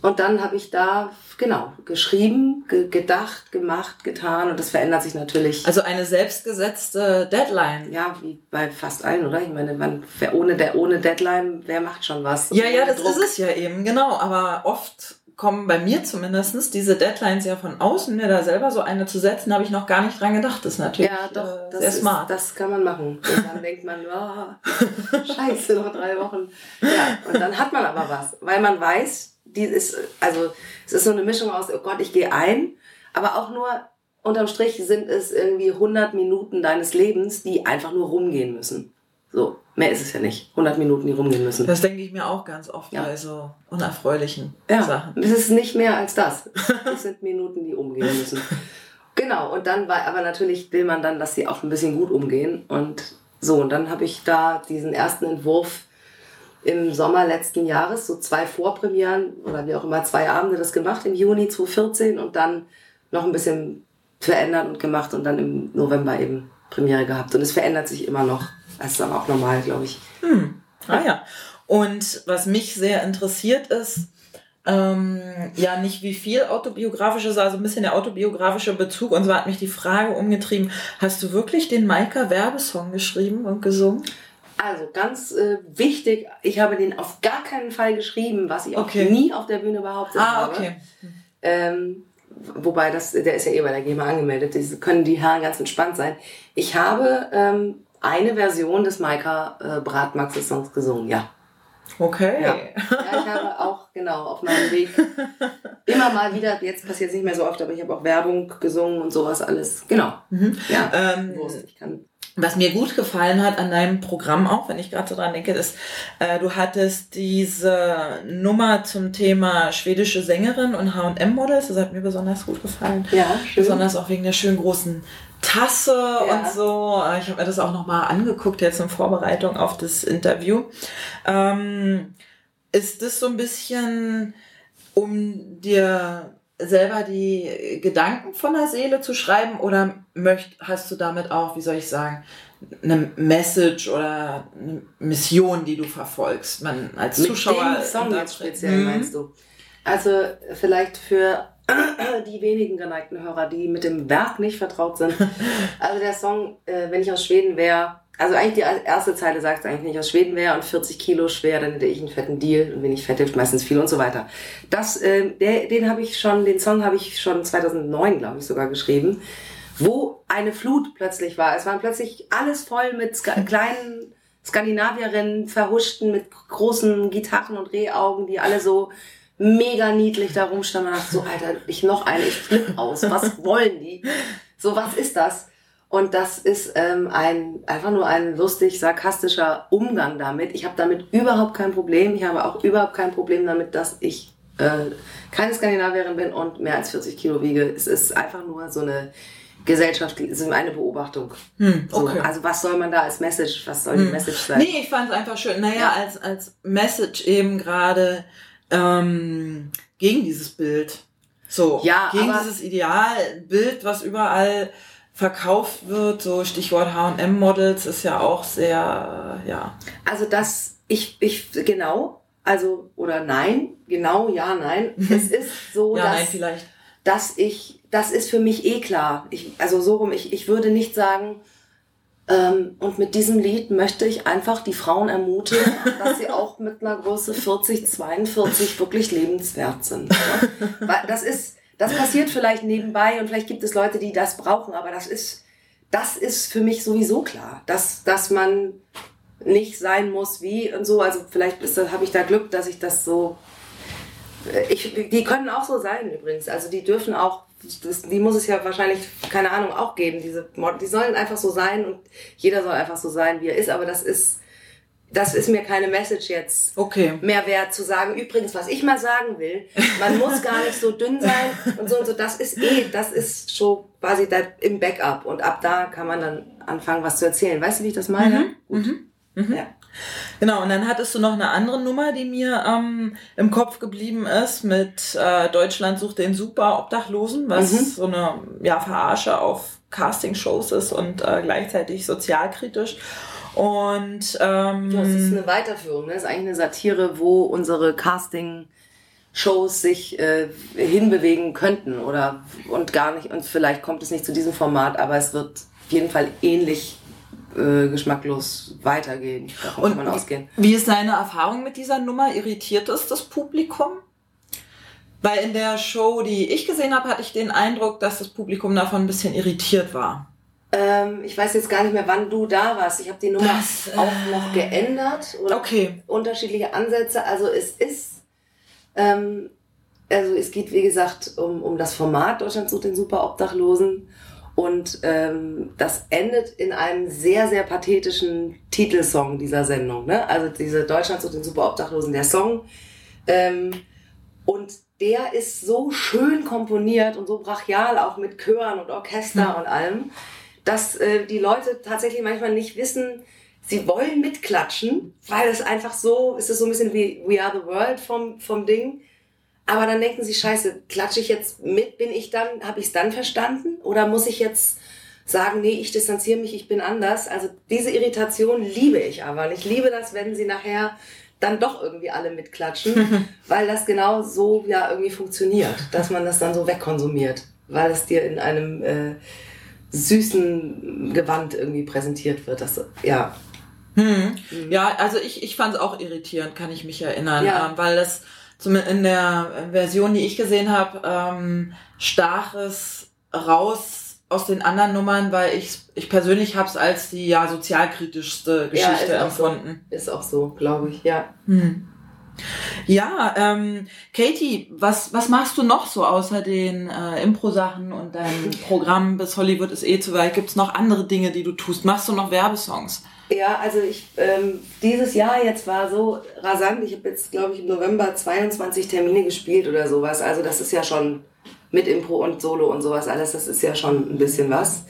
Und dann habe ich da, genau, geschrieben, ge gedacht, gemacht, getan und das verändert sich natürlich. Also eine selbstgesetzte Deadline. Ja, wie bei fast allen, oder? Ich meine, man, wer ohne, der, ohne Deadline, wer macht schon was? Ja, ja, das Druck. ist es ja eben, genau. Aber oft kommen bei mir zumindestens diese Deadlines ja von außen, mir da selber so eine zu setzen, habe ich noch gar nicht dran gedacht. Das ist natürlich ja, doch, äh, das sehr ist, smart. Das kann man machen. Und dann denkt man, oh, scheiße, noch drei Wochen. Ja, und dann hat man aber was, weil man weiß, die ist, also es ist so eine Mischung aus, oh Gott, ich gehe ein, aber auch nur unterm Strich sind es irgendwie 100 Minuten deines Lebens, die einfach nur rumgehen müssen. So. Mehr ist es ja nicht. 100 Minuten, die rumgehen müssen. Das denke ich mir auch ganz oft ja. bei so unerfreulichen ja. Sachen. Es ist nicht mehr als das. Es sind Minuten, die umgehen müssen. Genau, und dann war, aber natürlich will man dann, dass sie auch ein bisschen gut umgehen. Und so, und dann habe ich da diesen ersten Entwurf im Sommer letzten Jahres, so zwei Vorpremieren oder wie auch immer, zwei Abende das gemacht im Juni 2014 und dann noch ein bisschen verändert und gemacht und dann im November eben Premiere gehabt. Und es verändert sich immer noch. Das ist aber auch normal, glaube ich. Hm. Ah ja. Und was mich sehr interessiert ist, ähm, ja, nicht wie viel autobiografisches, also ein bisschen der autobiografische Bezug. Und so hat mich die Frage umgetrieben, hast du wirklich den Maika-Werbesong geschrieben und gesungen? Also ganz äh, wichtig, ich habe den auf gar keinen Fall geschrieben, was ich okay. auch nie auf der Bühne behauptet ah, habe. Okay. Ähm, wobei das, der ist ja eh bei der GEMA angemeldet, die können die Herren ganz entspannt sein. Ich habe ähm, eine Version des Maika äh, Bratmaxes Songs gesungen, ja. Okay. Ja. ja, ich habe auch, genau, auf meinem Weg immer mal wieder, jetzt passiert es nicht mehr so oft, aber ich habe auch Werbung gesungen und sowas alles. Genau. Mhm. Ja, ähm, ich kann was mir gut gefallen hat an deinem Programm auch, wenn ich gerade so dran denke, ist, äh, du hattest diese Nummer zum Thema schwedische Sängerin und H&M-Models. Das hat mir besonders gut gefallen. Ja, schön. Besonders auch wegen der schönen großen Tasse ja. und so. Ich habe mir das auch nochmal angeguckt jetzt in Vorbereitung auf das Interview. Ähm, ist das so ein bisschen, um dir selber die Gedanken von der Seele zu schreiben oder möcht, hast du damit auch, wie soll ich sagen, eine Message oder eine Mission, die du verfolgst? Man als Mit Zuschauer. Dem Song jetzt speziell mhm. meinst du? Also vielleicht für die wenigen geneigten Hörer, die mit dem Werk nicht vertraut sind. Also der Song, äh, wenn ich aus Schweden wäre, also eigentlich die erste Zeile sagt eigentlich, wenn ich aus Schweden wäre und 40 Kilo schwer, dann hätte ich einen fetten Deal und wenn ich fett hilft meistens viel und so weiter. Das, äh, der, den habe ich schon, den Song habe ich schon 2009, glaube ich, sogar geschrieben, wo eine Flut plötzlich war. Es waren plötzlich alles voll mit Ska kleinen Skandinavierinnen, verhuschten mit großen Gitarren und Rehaugen, die alle so mega niedlich da rumstanden. Man dachte so, Alter, ich noch eine, ich flipp aus. Was wollen die? So, was ist das? Und das ist ähm, ein einfach nur ein lustig sarkastischer Umgang damit. Ich habe damit überhaupt kein Problem. Ich habe auch überhaupt kein Problem damit, dass ich äh, keine Skandinavierin bin und mehr als 40 Kilo wiege. Es ist einfach nur so eine gesellschaftliche, so eine Beobachtung. Hm, okay. So, also was soll man da als Message, was soll die Hm. Message sein? Nee, ich fand es einfach schön. Naja, als, als Message eben gerade ähm, gegen dieses Bild. So, Ja, gegen dieses Idealbild, was überall verkauft wird, so Stichwort H&M-Models ist ja auch sehr, ja. Also das, ich, ich, genau, also, oder nein, genau, ja, nein. Es ist so, ja, dass, nein, vielleicht. dass ich, das ist für mich eh klar. Ich, also so rum, ich, ich würde nicht sagen, ähm, und mit diesem Lied möchte ich einfach die Frauen ermutigen, dass sie auch mit einer Größe 40, 42 wirklich lebenswert sind. Ja? Weil das ist, das passiert vielleicht nebenbei und vielleicht gibt es Leute, die das brauchen, aber das ist, das ist für mich sowieso klar, dass, dass man nicht sein muss wie und so. Also vielleicht habe ich da Glück, dass ich das so. äh, Ich, die können auch so sein übrigens. Also die dürfen auch, das, die muss es ja wahrscheinlich, keine Ahnung, auch geben. Diese die sollen einfach so sein und jeder soll einfach so sein, wie er ist. Aber das ist, das ist mir keine Message jetzt Okay. mehr wert zu sagen. Übrigens, was ich mal sagen will, man muss gar nicht so dünn sein und so und so. Das ist eh, das ist schon quasi da im Backup und ab da kann man dann anfangen, was zu erzählen. Weißt du, wie ich das meine? Gut. Ja. Genau, und dann hattest du noch eine andere Nummer, die mir ähm, im Kopf geblieben ist, mit äh, Deutschland sucht den super Obdachlosen, was Mhm. so eine ja, Verarsche auf Castingshows ist und äh, gleichzeitig sozialkritisch. Und ähm, Ja, es ist eine Weiterführung. Ne? Das ist eigentlich eine Satire, wo unsere Casting-Shows sich äh, hinbewegen könnten oder und gar nicht. Und vielleicht kommt es nicht zu diesem Format, aber es wird auf jeden Fall ähnlich äh, geschmacklos weitergehen. Davon Und kann man ausgehen. wie ist deine Erfahrung mit dieser Nummer? Irritiert es das Publikum? Weil in der Show, die ich gesehen habe, hatte ich den Eindruck, dass das Publikum davon ein bisschen irritiert war. Ähm, ich weiß jetzt gar nicht mehr, wann du da warst. Ich habe die Nummer Das, äh, auch noch geändert oder Okay. unterschiedliche Ansätze. Also es ist, ähm, also es geht wie gesagt um, um das Format Deutschland sucht den super Obdachlosen und ähm, das endet in einem sehr, sehr pathetischen Titelsong dieser Sendung. Ne? Also diese Deutschland sucht den super Obdachlosen, der Song. Ähm, und der ist so schön komponiert und so brachial, auch mit Chören und Orchester und allem, dass äh, die Leute tatsächlich manchmal nicht wissen, sie wollen mitklatschen, weil es einfach so, es ist so ein bisschen wie We Are the World vom, vom Ding. Aber dann denken sie, scheiße, klatsche ich jetzt mit, bin ich dann, habe ich es dann verstanden? Oder muss ich jetzt sagen, nee, ich distanziere mich, ich bin anders? Also diese Irritation liebe ich aber. Und ich liebe das, wenn sie nachher dann doch irgendwie alle mitklatschen, weil das genau so ja irgendwie funktioniert, dass man das dann so wegkonsumiert, weil es dir in einem äh, süßen Gewand irgendwie präsentiert wird. Das, ja, Hm. Ja, also ich, ich fand es auch irritierend, kann ich mich erinnern, Ja. ähm, weil das in der Version, die ich gesehen habe, ähm, stach es raus aus den anderen Nummern, weil ich, ich persönlich habe es als die ja sozialkritischste Geschichte ist auch so. empfunden. ist auch so, glaube ich, ja. Hm. Ja, ähm, Katie, was, was machst du noch so außer den äh, Impro-Sachen und deinem Programm bis Hollywood ist eh zu weit? Gibt's noch andere Dinge, die du tust? Machst du noch Werbesongs? Ja, also ich, ähm, dieses Jahr jetzt war so rasant. Ich habe jetzt, glaube ich, im November 22 Termine gespielt oder sowas. Also das ist ja schon mit Impro und Solo und sowas alles, das ist ja schon ein bisschen was.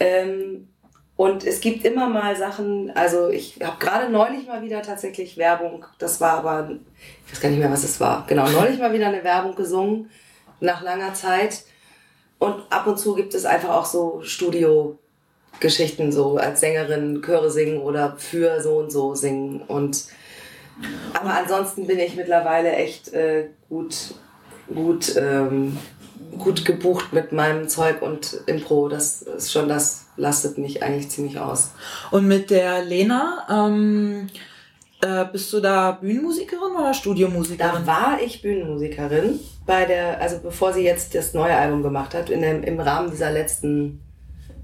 Ähm, und es gibt immer mal Sachen, also ich habe gerade neulich mal wieder tatsächlich Werbung, das war aber, ich weiß gar nicht mehr, was es war. Genau, neulich mal wieder eine Werbung gesungen, nach langer Zeit. Und ab und zu gibt es einfach auch so Studio Geschichten so als Sängerin Chöre singen oder für so und so singen. Und aber ansonsten bin ich mittlerweile echt äh, gut gut ähm, gut gebucht mit meinem Zeug und Impro. Das ist schon das lastet mich eigentlich ziemlich aus. Und mit der Lena, ähm, äh, bist du da Bühnenmusikerin oder da Studiomusikerin? war ich Bühnenmusikerin bei der also bevor sie jetzt das neue Album gemacht hat in dem, im Rahmen dieser letzten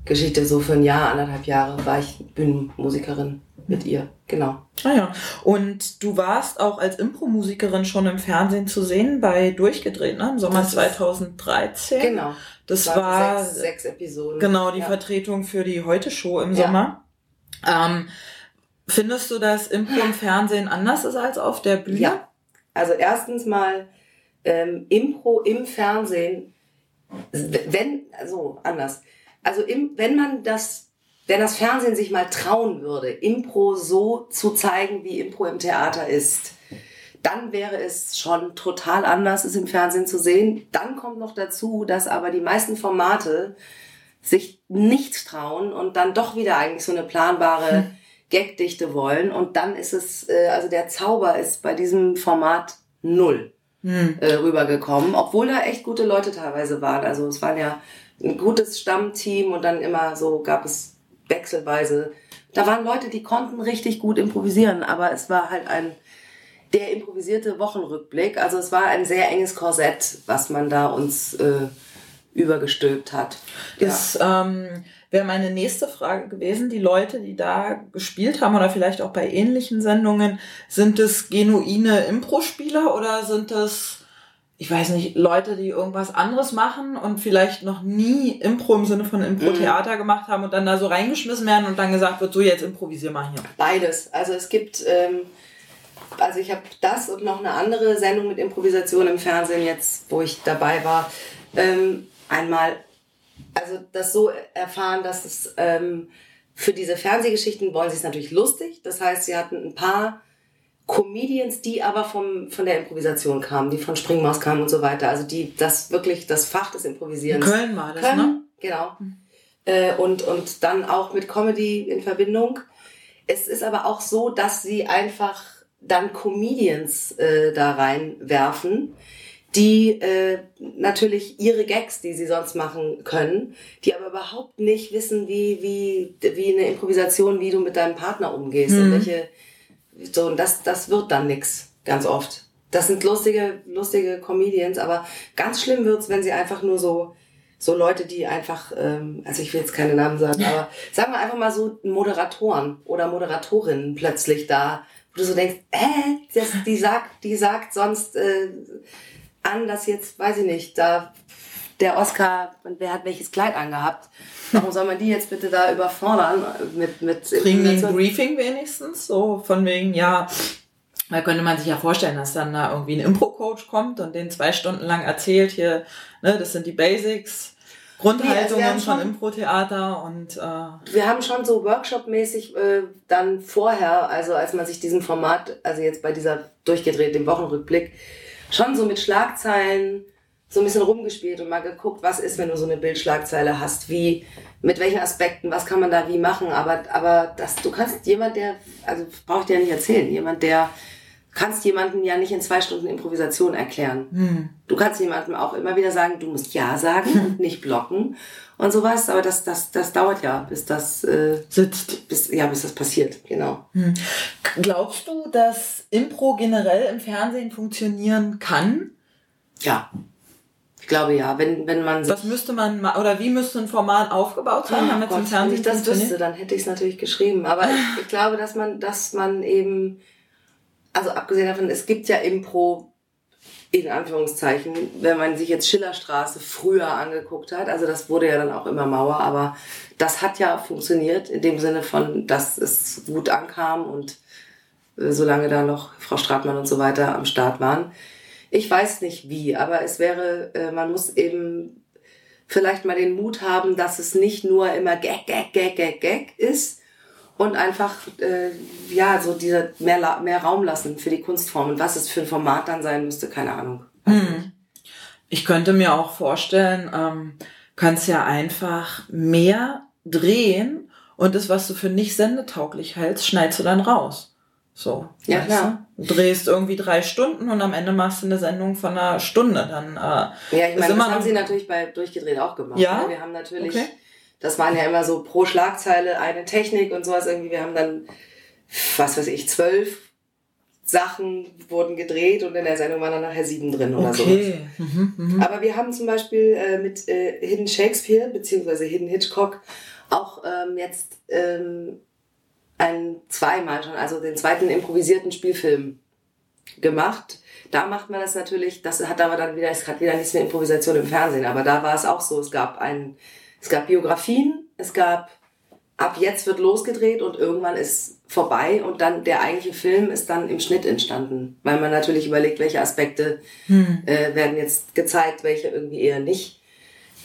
Geschichte so für ein Jahr anderthalb Jahre war ich Bühnenmusikerin mit ihr, genau. Ah ja. Und du warst auch als Impro-Musikerin schon im Fernsehen zu sehen bei Durchgedreht, ne? Im Sommer Das ist- 2013. Genau. Das war war sechs, sechs Episoden. genau die ja. Vertretung für die Heute-Show im Ja. Sommer. Ähm, findest du, dass Impro im Fernsehen anders ist als auf der Bühne? Ja. Also erstens mal ähm, Impro im Fernsehen, wenn, also anders. Also im, wenn man das, wenn das Fernsehen sich mal trauen würde, Impro so zu zeigen, wie Impro im Theater ist, dann wäre es schon total anders, es im Fernsehen zu sehen. Dann kommt noch dazu, dass aber die meisten Formate sich nicht trauen und dann doch wieder eigentlich so eine planbare Gagdichte wollen. Und dann ist es, äh, also der Zauber ist bei diesem Format null Hm. äh, rübergekommen, obwohl da echt gute Leute teilweise waren. Also es waren ja ein gutes Stammteam und dann immer so gab es wechselweise. Da waren Leute, die konnten richtig gut improvisieren, aber es war halt ein der improvisierte Wochenrückblick. Also es war ein sehr enges Korsett, was man da uns äh, übergestülpt hat. Ja. Das ähm, wäre meine nächste Frage gewesen. Die Leute, die da gespielt haben oder vielleicht auch bei ähnlichen Sendungen, sind es genuine Impro-Spieler oder sind es, ich weiß nicht, Leute, die irgendwas anderes machen und vielleicht noch nie Impro im Sinne von Impro-Theater gemacht haben und dann da so reingeschmissen werden und dann gesagt wird, so jetzt improvisier mal hier. Beides. Also es gibt, ähm, also ich habe das und noch eine andere Sendung mit Improvisation im Fernsehen jetzt, wo ich dabei war, ähm, einmal, also das so erfahren, dass es ähm, für diese Fernsehgeschichten wollen sie es natürlich lustig. Das heißt, sie hatten ein paar Comedians, die aber vom, von der Improvisation kamen, die von Springmaus kamen und so weiter. Also die das wirklich das Fach des In Improvisierens Köln war das, können. ne? Genau. Äh, und, und dann auch mit Comedy in Verbindung. Es ist aber auch so, dass sie einfach dann Comedians äh, da reinwerfen, die äh, natürlich ihre Gags, die sie sonst machen können, die aber überhaupt nicht wissen, wie, wie, wie eine Improvisation, wie du mit deinem Partner umgehst und Mhm. welche, so, und das, das wird dann nix, ganz oft. Das sind lustige, lustige Comedians, aber ganz schlimm wird's, wenn sie einfach nur so, so Leute, die einfach, ähm, also ich will jetzt keine Namen sagen, aber sagen wir einfach mal so Moderatoren oder Moderatorinnen plötzlich da, wo du so denkst, äh, das, die sagt, die sagt sonst äh, an, dass jetzt, weiß ich nicht, da der Oscar, wer hat welches Kleid angehabt? Warum soll man die jetzt bitte da überfordern mit mit Kriegen die ein? Briefing wenigstens? So von wegen, ja, da könnte man sich ja vorstellen, dass dann da irgendwie ein Impro-Coach kommt und den zwei Stunden lang erzählt, hier, ne, das sind die Basics, Nee, also Grundhaltungen haben von schon- Impro-Theater und äh, Wir haben schon so Workshop-mäßig äh, dann vorher, also als man sich diesem Format, also jetzt bei dieser durchgedreht, dem Wochenrückblick, schon so mit Schlagzeilen so ein bisschen rumgespielt und mal geguckt, was ist, wenn du so eine Bildschlagzeile hast, wie, mit welchen Aspekten, was kann man da wie machen, aber, aber das, du kannst jemand, der, also brauche ich dir ja nicht erzählen, jemand, der, kannst jemanden ja nicht in zwei Stunden Improvisation erklären. hm, Du kannst jemandem auch immer wieder sagen, du musst Ja sagen und nicht blocken und sowas, aber das, das, das dauert ja, bis das, äh, sitzt. bis, ja, bis das passiert, genau. Hm. Glaubst du, dass Impro generell im Fernsehen funktionieren kann? Ja. Ich glaube ja, wenn, wenn man sich Was müsste man ma- oder wie müsste ein Format aufgebaut sein, damit Oh Gott, wenn ich das wüsste, dann hätte ich es natürlich geschrieben. Aber ich, ich glaube, dass man, dass man eben, also abgesehen davon, es gibt ja Impro in Anführungszeichen, wenn man sich jetzt Schillerstraße früher angeguckt hat, also das wurde ja dann auch immer Mauer, aber das hat ja funktioniert in dem Sinne von, dass es gut ankam und äh, solange da noch Frau Stratmann und so weiter am Start waren. Ich weiß nicht wie, aber es wäre, äh, man muss eben vielleicht mal den Mut haben, dass es nicht nur immer Gag, Gag, Gag, Gag, Gag ist und einfach äh, ja so dieser mehr, mehr Raum lassen für die Kunstform und was es für ein Format dann sein müsste, keine Ahnung. Hm. Ich könnte mir auch vorstellen, ähm, kannst ja einfach mehr drehen und das, was du für nicht sendetauglich hältst, schneidest du dann raus. So. Ja, klar. Du? Du drehst irgendwie drei Stunden und am Ende machst du eine Sendung von einer Stunde. Dann, äh, Ja, ich meine, das haben sie natürlich bei durchgedreht auch gemacht. Ja? Ne? Wir haben natürlich, Okay. das waren ja immer so pro Schlagzeile eine Technik und sowas irgendwie. Wir haben dann, was weiß ich, zwölf Sachen wurden gedreht und in der Sendung waren dann nachher sieben drin oder so. okay. Mhm, mhm. Aber wir haben zum Beispiel äh, mit äh, Hidden Shakespeare beziehungsweise Hidden Hitchcock auch ähm, jetzt ähm, ein zweimal schon, also den zweiten improvisierten Spielfilm gemacht. Da macht man das natürlich, das hat aber dann wieder, es hat wieder nichts mit Improvisation im Fernsehen, aber da war es auch so, es gab ein, es gab Biografien, es gab ab jetzt wird losgedreht und irgendwann ist vorbei und dann der eigentliche Film ist dann im Schnitt entstanden, weil man natürlich überlegt, welche Aspekte hm. äh, werden jetzt gezeigt, welche irgendwie eher nicht.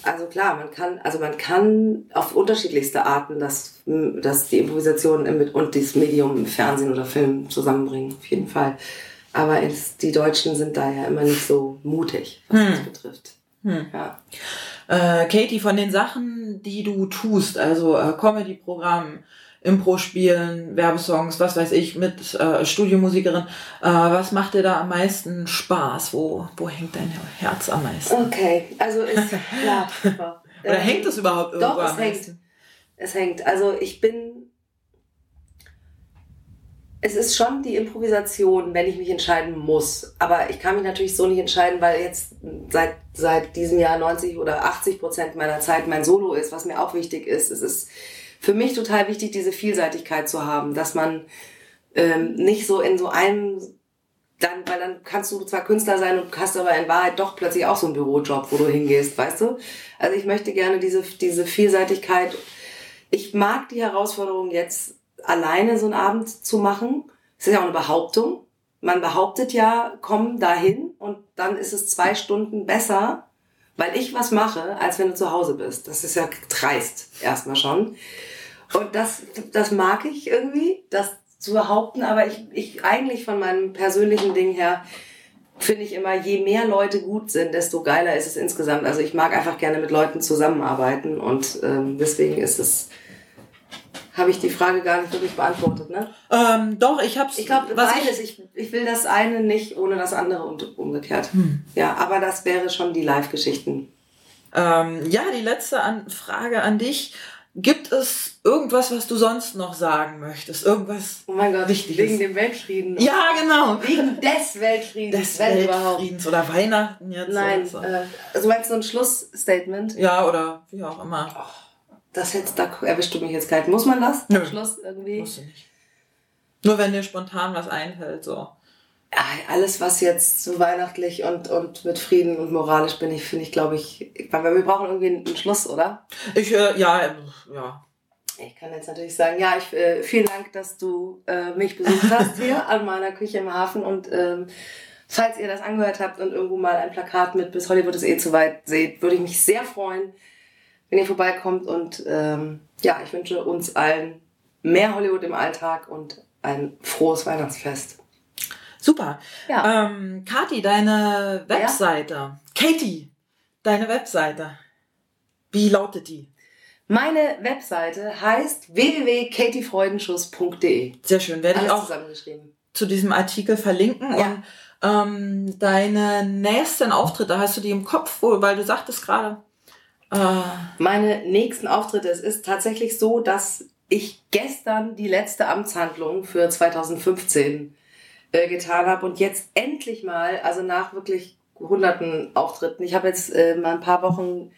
Also klar, man kann, also man kann auf unterschiedlichste Arten das, das die Improvisation und das Medium Fernsehen oder Film zusammenbringen, auf jeden Fall. Aber es, die Deutschen sind da ja immer nicht so mutig, was hm. das betrifft. Hm. Ja. Äh, Katie, von den Sachen, die du tust, also äh, Comedy-Programm, Impro-Spielen, Werbesongs, was weiß ich, mit äh, Studiomusikerin, äh, was macht dir da am meisten Spaß? Wo, wo hängt dein Herz am meisten? Okay, also ist klar. Oder hängt es überhaupt irgendwo doch, es am hängt. meisten? Es hängt. Also ich bin es ist schon die Improvisation, wenn ich mich entscheiden muss. Aber ich kann mich natürlich so nicht entscheiden, weil jetzt seit, seit diesem Jahr 90 oder 80 Prozent meiner Zeit mein Solo ist, was mir auch wichtig ist. Es ist für mich total wichtig, diese Vielseitigkeit zu haben, dass man ähm, nicht so in so einem dann, weil dann kannst du zwar Künstler sein und hast aber in Wahrheit doch plötzlich auch so einen Bürojob, wo du hingehst, weißt du? Also ich möchte gerne diese, diese Vielseitigkeit. Ich mag die Herausforderung jetzt alleine so einen Abend zu machen. Das ist ja auch eine Behauptung. Man behauptet ja, komm dahin und dann ist es zwei Stunden besser, weil ich was mache, als wenn du zu Hause bist. Das ist ja dreist, erstmal schon. Und das, das mag ich irgendwie, das zu behaupten, aber ich, ich eigentlich von meinem persönlichen Ding her finde ich immer, je mehr Leute gut sind, desto geiler ist es insgesamt. Also ich mag einfach gerne mit Leuten zusammenarbeiten und ähm, deswegen ist es habe ich die Frage gar nicht wirklich beantwortet, ne? Ähm, doch, ich hab's. Ich glaube, beides. Ich, ich will das eine nicht ohne das andere und umgekehrt. Hm. Ja, aber das wäre schon die Live-Geschichten. Ähm, ja, die letzte an Frage an dich. Gibt es irgendwas, was du sonst noch sagen möchtest? Irgendwas Oh mein Gott, Wichtiges? wegen dem Weltfrieden. Ja, genau. Wegen des Weltfriedens. Des Weltfriedens oder Weihnachten jetzt. Nein, so. äh, also meinst du ein Schlussstatement? Ja, oder wie auch immer. Oh das jetzt, da erwischt du mich jetzt kalt. Muss man das? Nö. Schluss irgendwie? Musst du nicht. Nur wenn dir spontan was einfällt, so. Alles, was jetzt so weihnachtlich und, und mit Frieden und moralisch bin ich, finde ich, glaube ich, weil wir brauchen irgendwie einen Schluss, oder? Ich, äh, ja, äh, ja. Ich kann jetzt natürlich sagen, ja, ich, äh, vielen Dank, dass du äh, mich besucht hast hier an meiner Küche im Hafen und ähm, falls ihr das angehört habt und irgendwo mal ein Plakat mit bis Hollywood ist eh zu weit seht, würde ich mich sehr freuen, wenn ihr vorbeikommt. Und ähm, ja, ich wünsche uns allen mehr Hollywood im Alltag und ein frohes Weihnachtsfest. Super. Ja. Ähm, Kathi, deine Webseite. Ja? Katie, deine Webseite. Wie lautet die? Meine Webseite heißt www.katiefreudenschuss.de. Sehr schön. Werde Alles ich auch zu diesem Artikel verlinken. Ja. Und ähm, deine nächsten Auftritte, hast du die im Kopf, weil du sagtest gerade, meine nächsten Auftritte, es ist tatsächlich so, dass ich gestern die letzte Amtshandlung für 2015 äh, getan habe und jetzt endlich mal, also nach wirklich hunderten Auftritten, ich habe jetzt äh, mal ein paar Wochen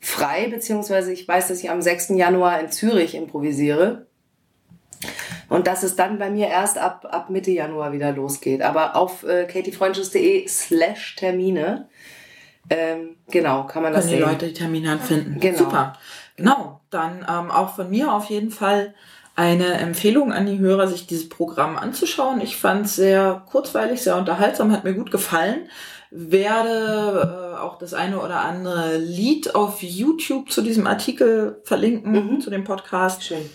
frei, beziehungsweise ich weiß, dass ich am 6. Januar in Zürich improvisiere. Und dass es dann bei mir erst ab, ab Mitte Januar wieder losgeht. Aber auf äh, katiefreundschuss.de slash Termine ähm, genau, kann man das Können die Leute die Termine finden. Genau. Super. Genau, dann ähm, auch von mir auf jeden Fall eine Empfehlung an die Hörer, sich dieses Programm anzuschauen. Ich fand es sehr kurzweilig, sehr unterhaltsam, hat mir gut gefallen. Werde äh, auch das eine oder andere Lied auf YouTube zu diesem Artikel verlinken, mhm. zu dem Podcast. Schön.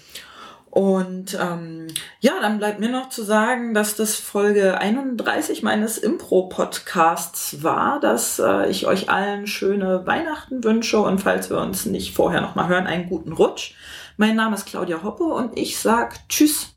Und ähm, ja, dann bleibt mir noch zu sagen, dass das Folge 31 meines Impro-Podcasts war, dass äh, ich euch allen schöne Weihnachten wünsche und falls wir uns nicht vorher nochmal hören, einen guten Rutsch. Mein Name ist Claudia Hoppe und ich sag Tschüss.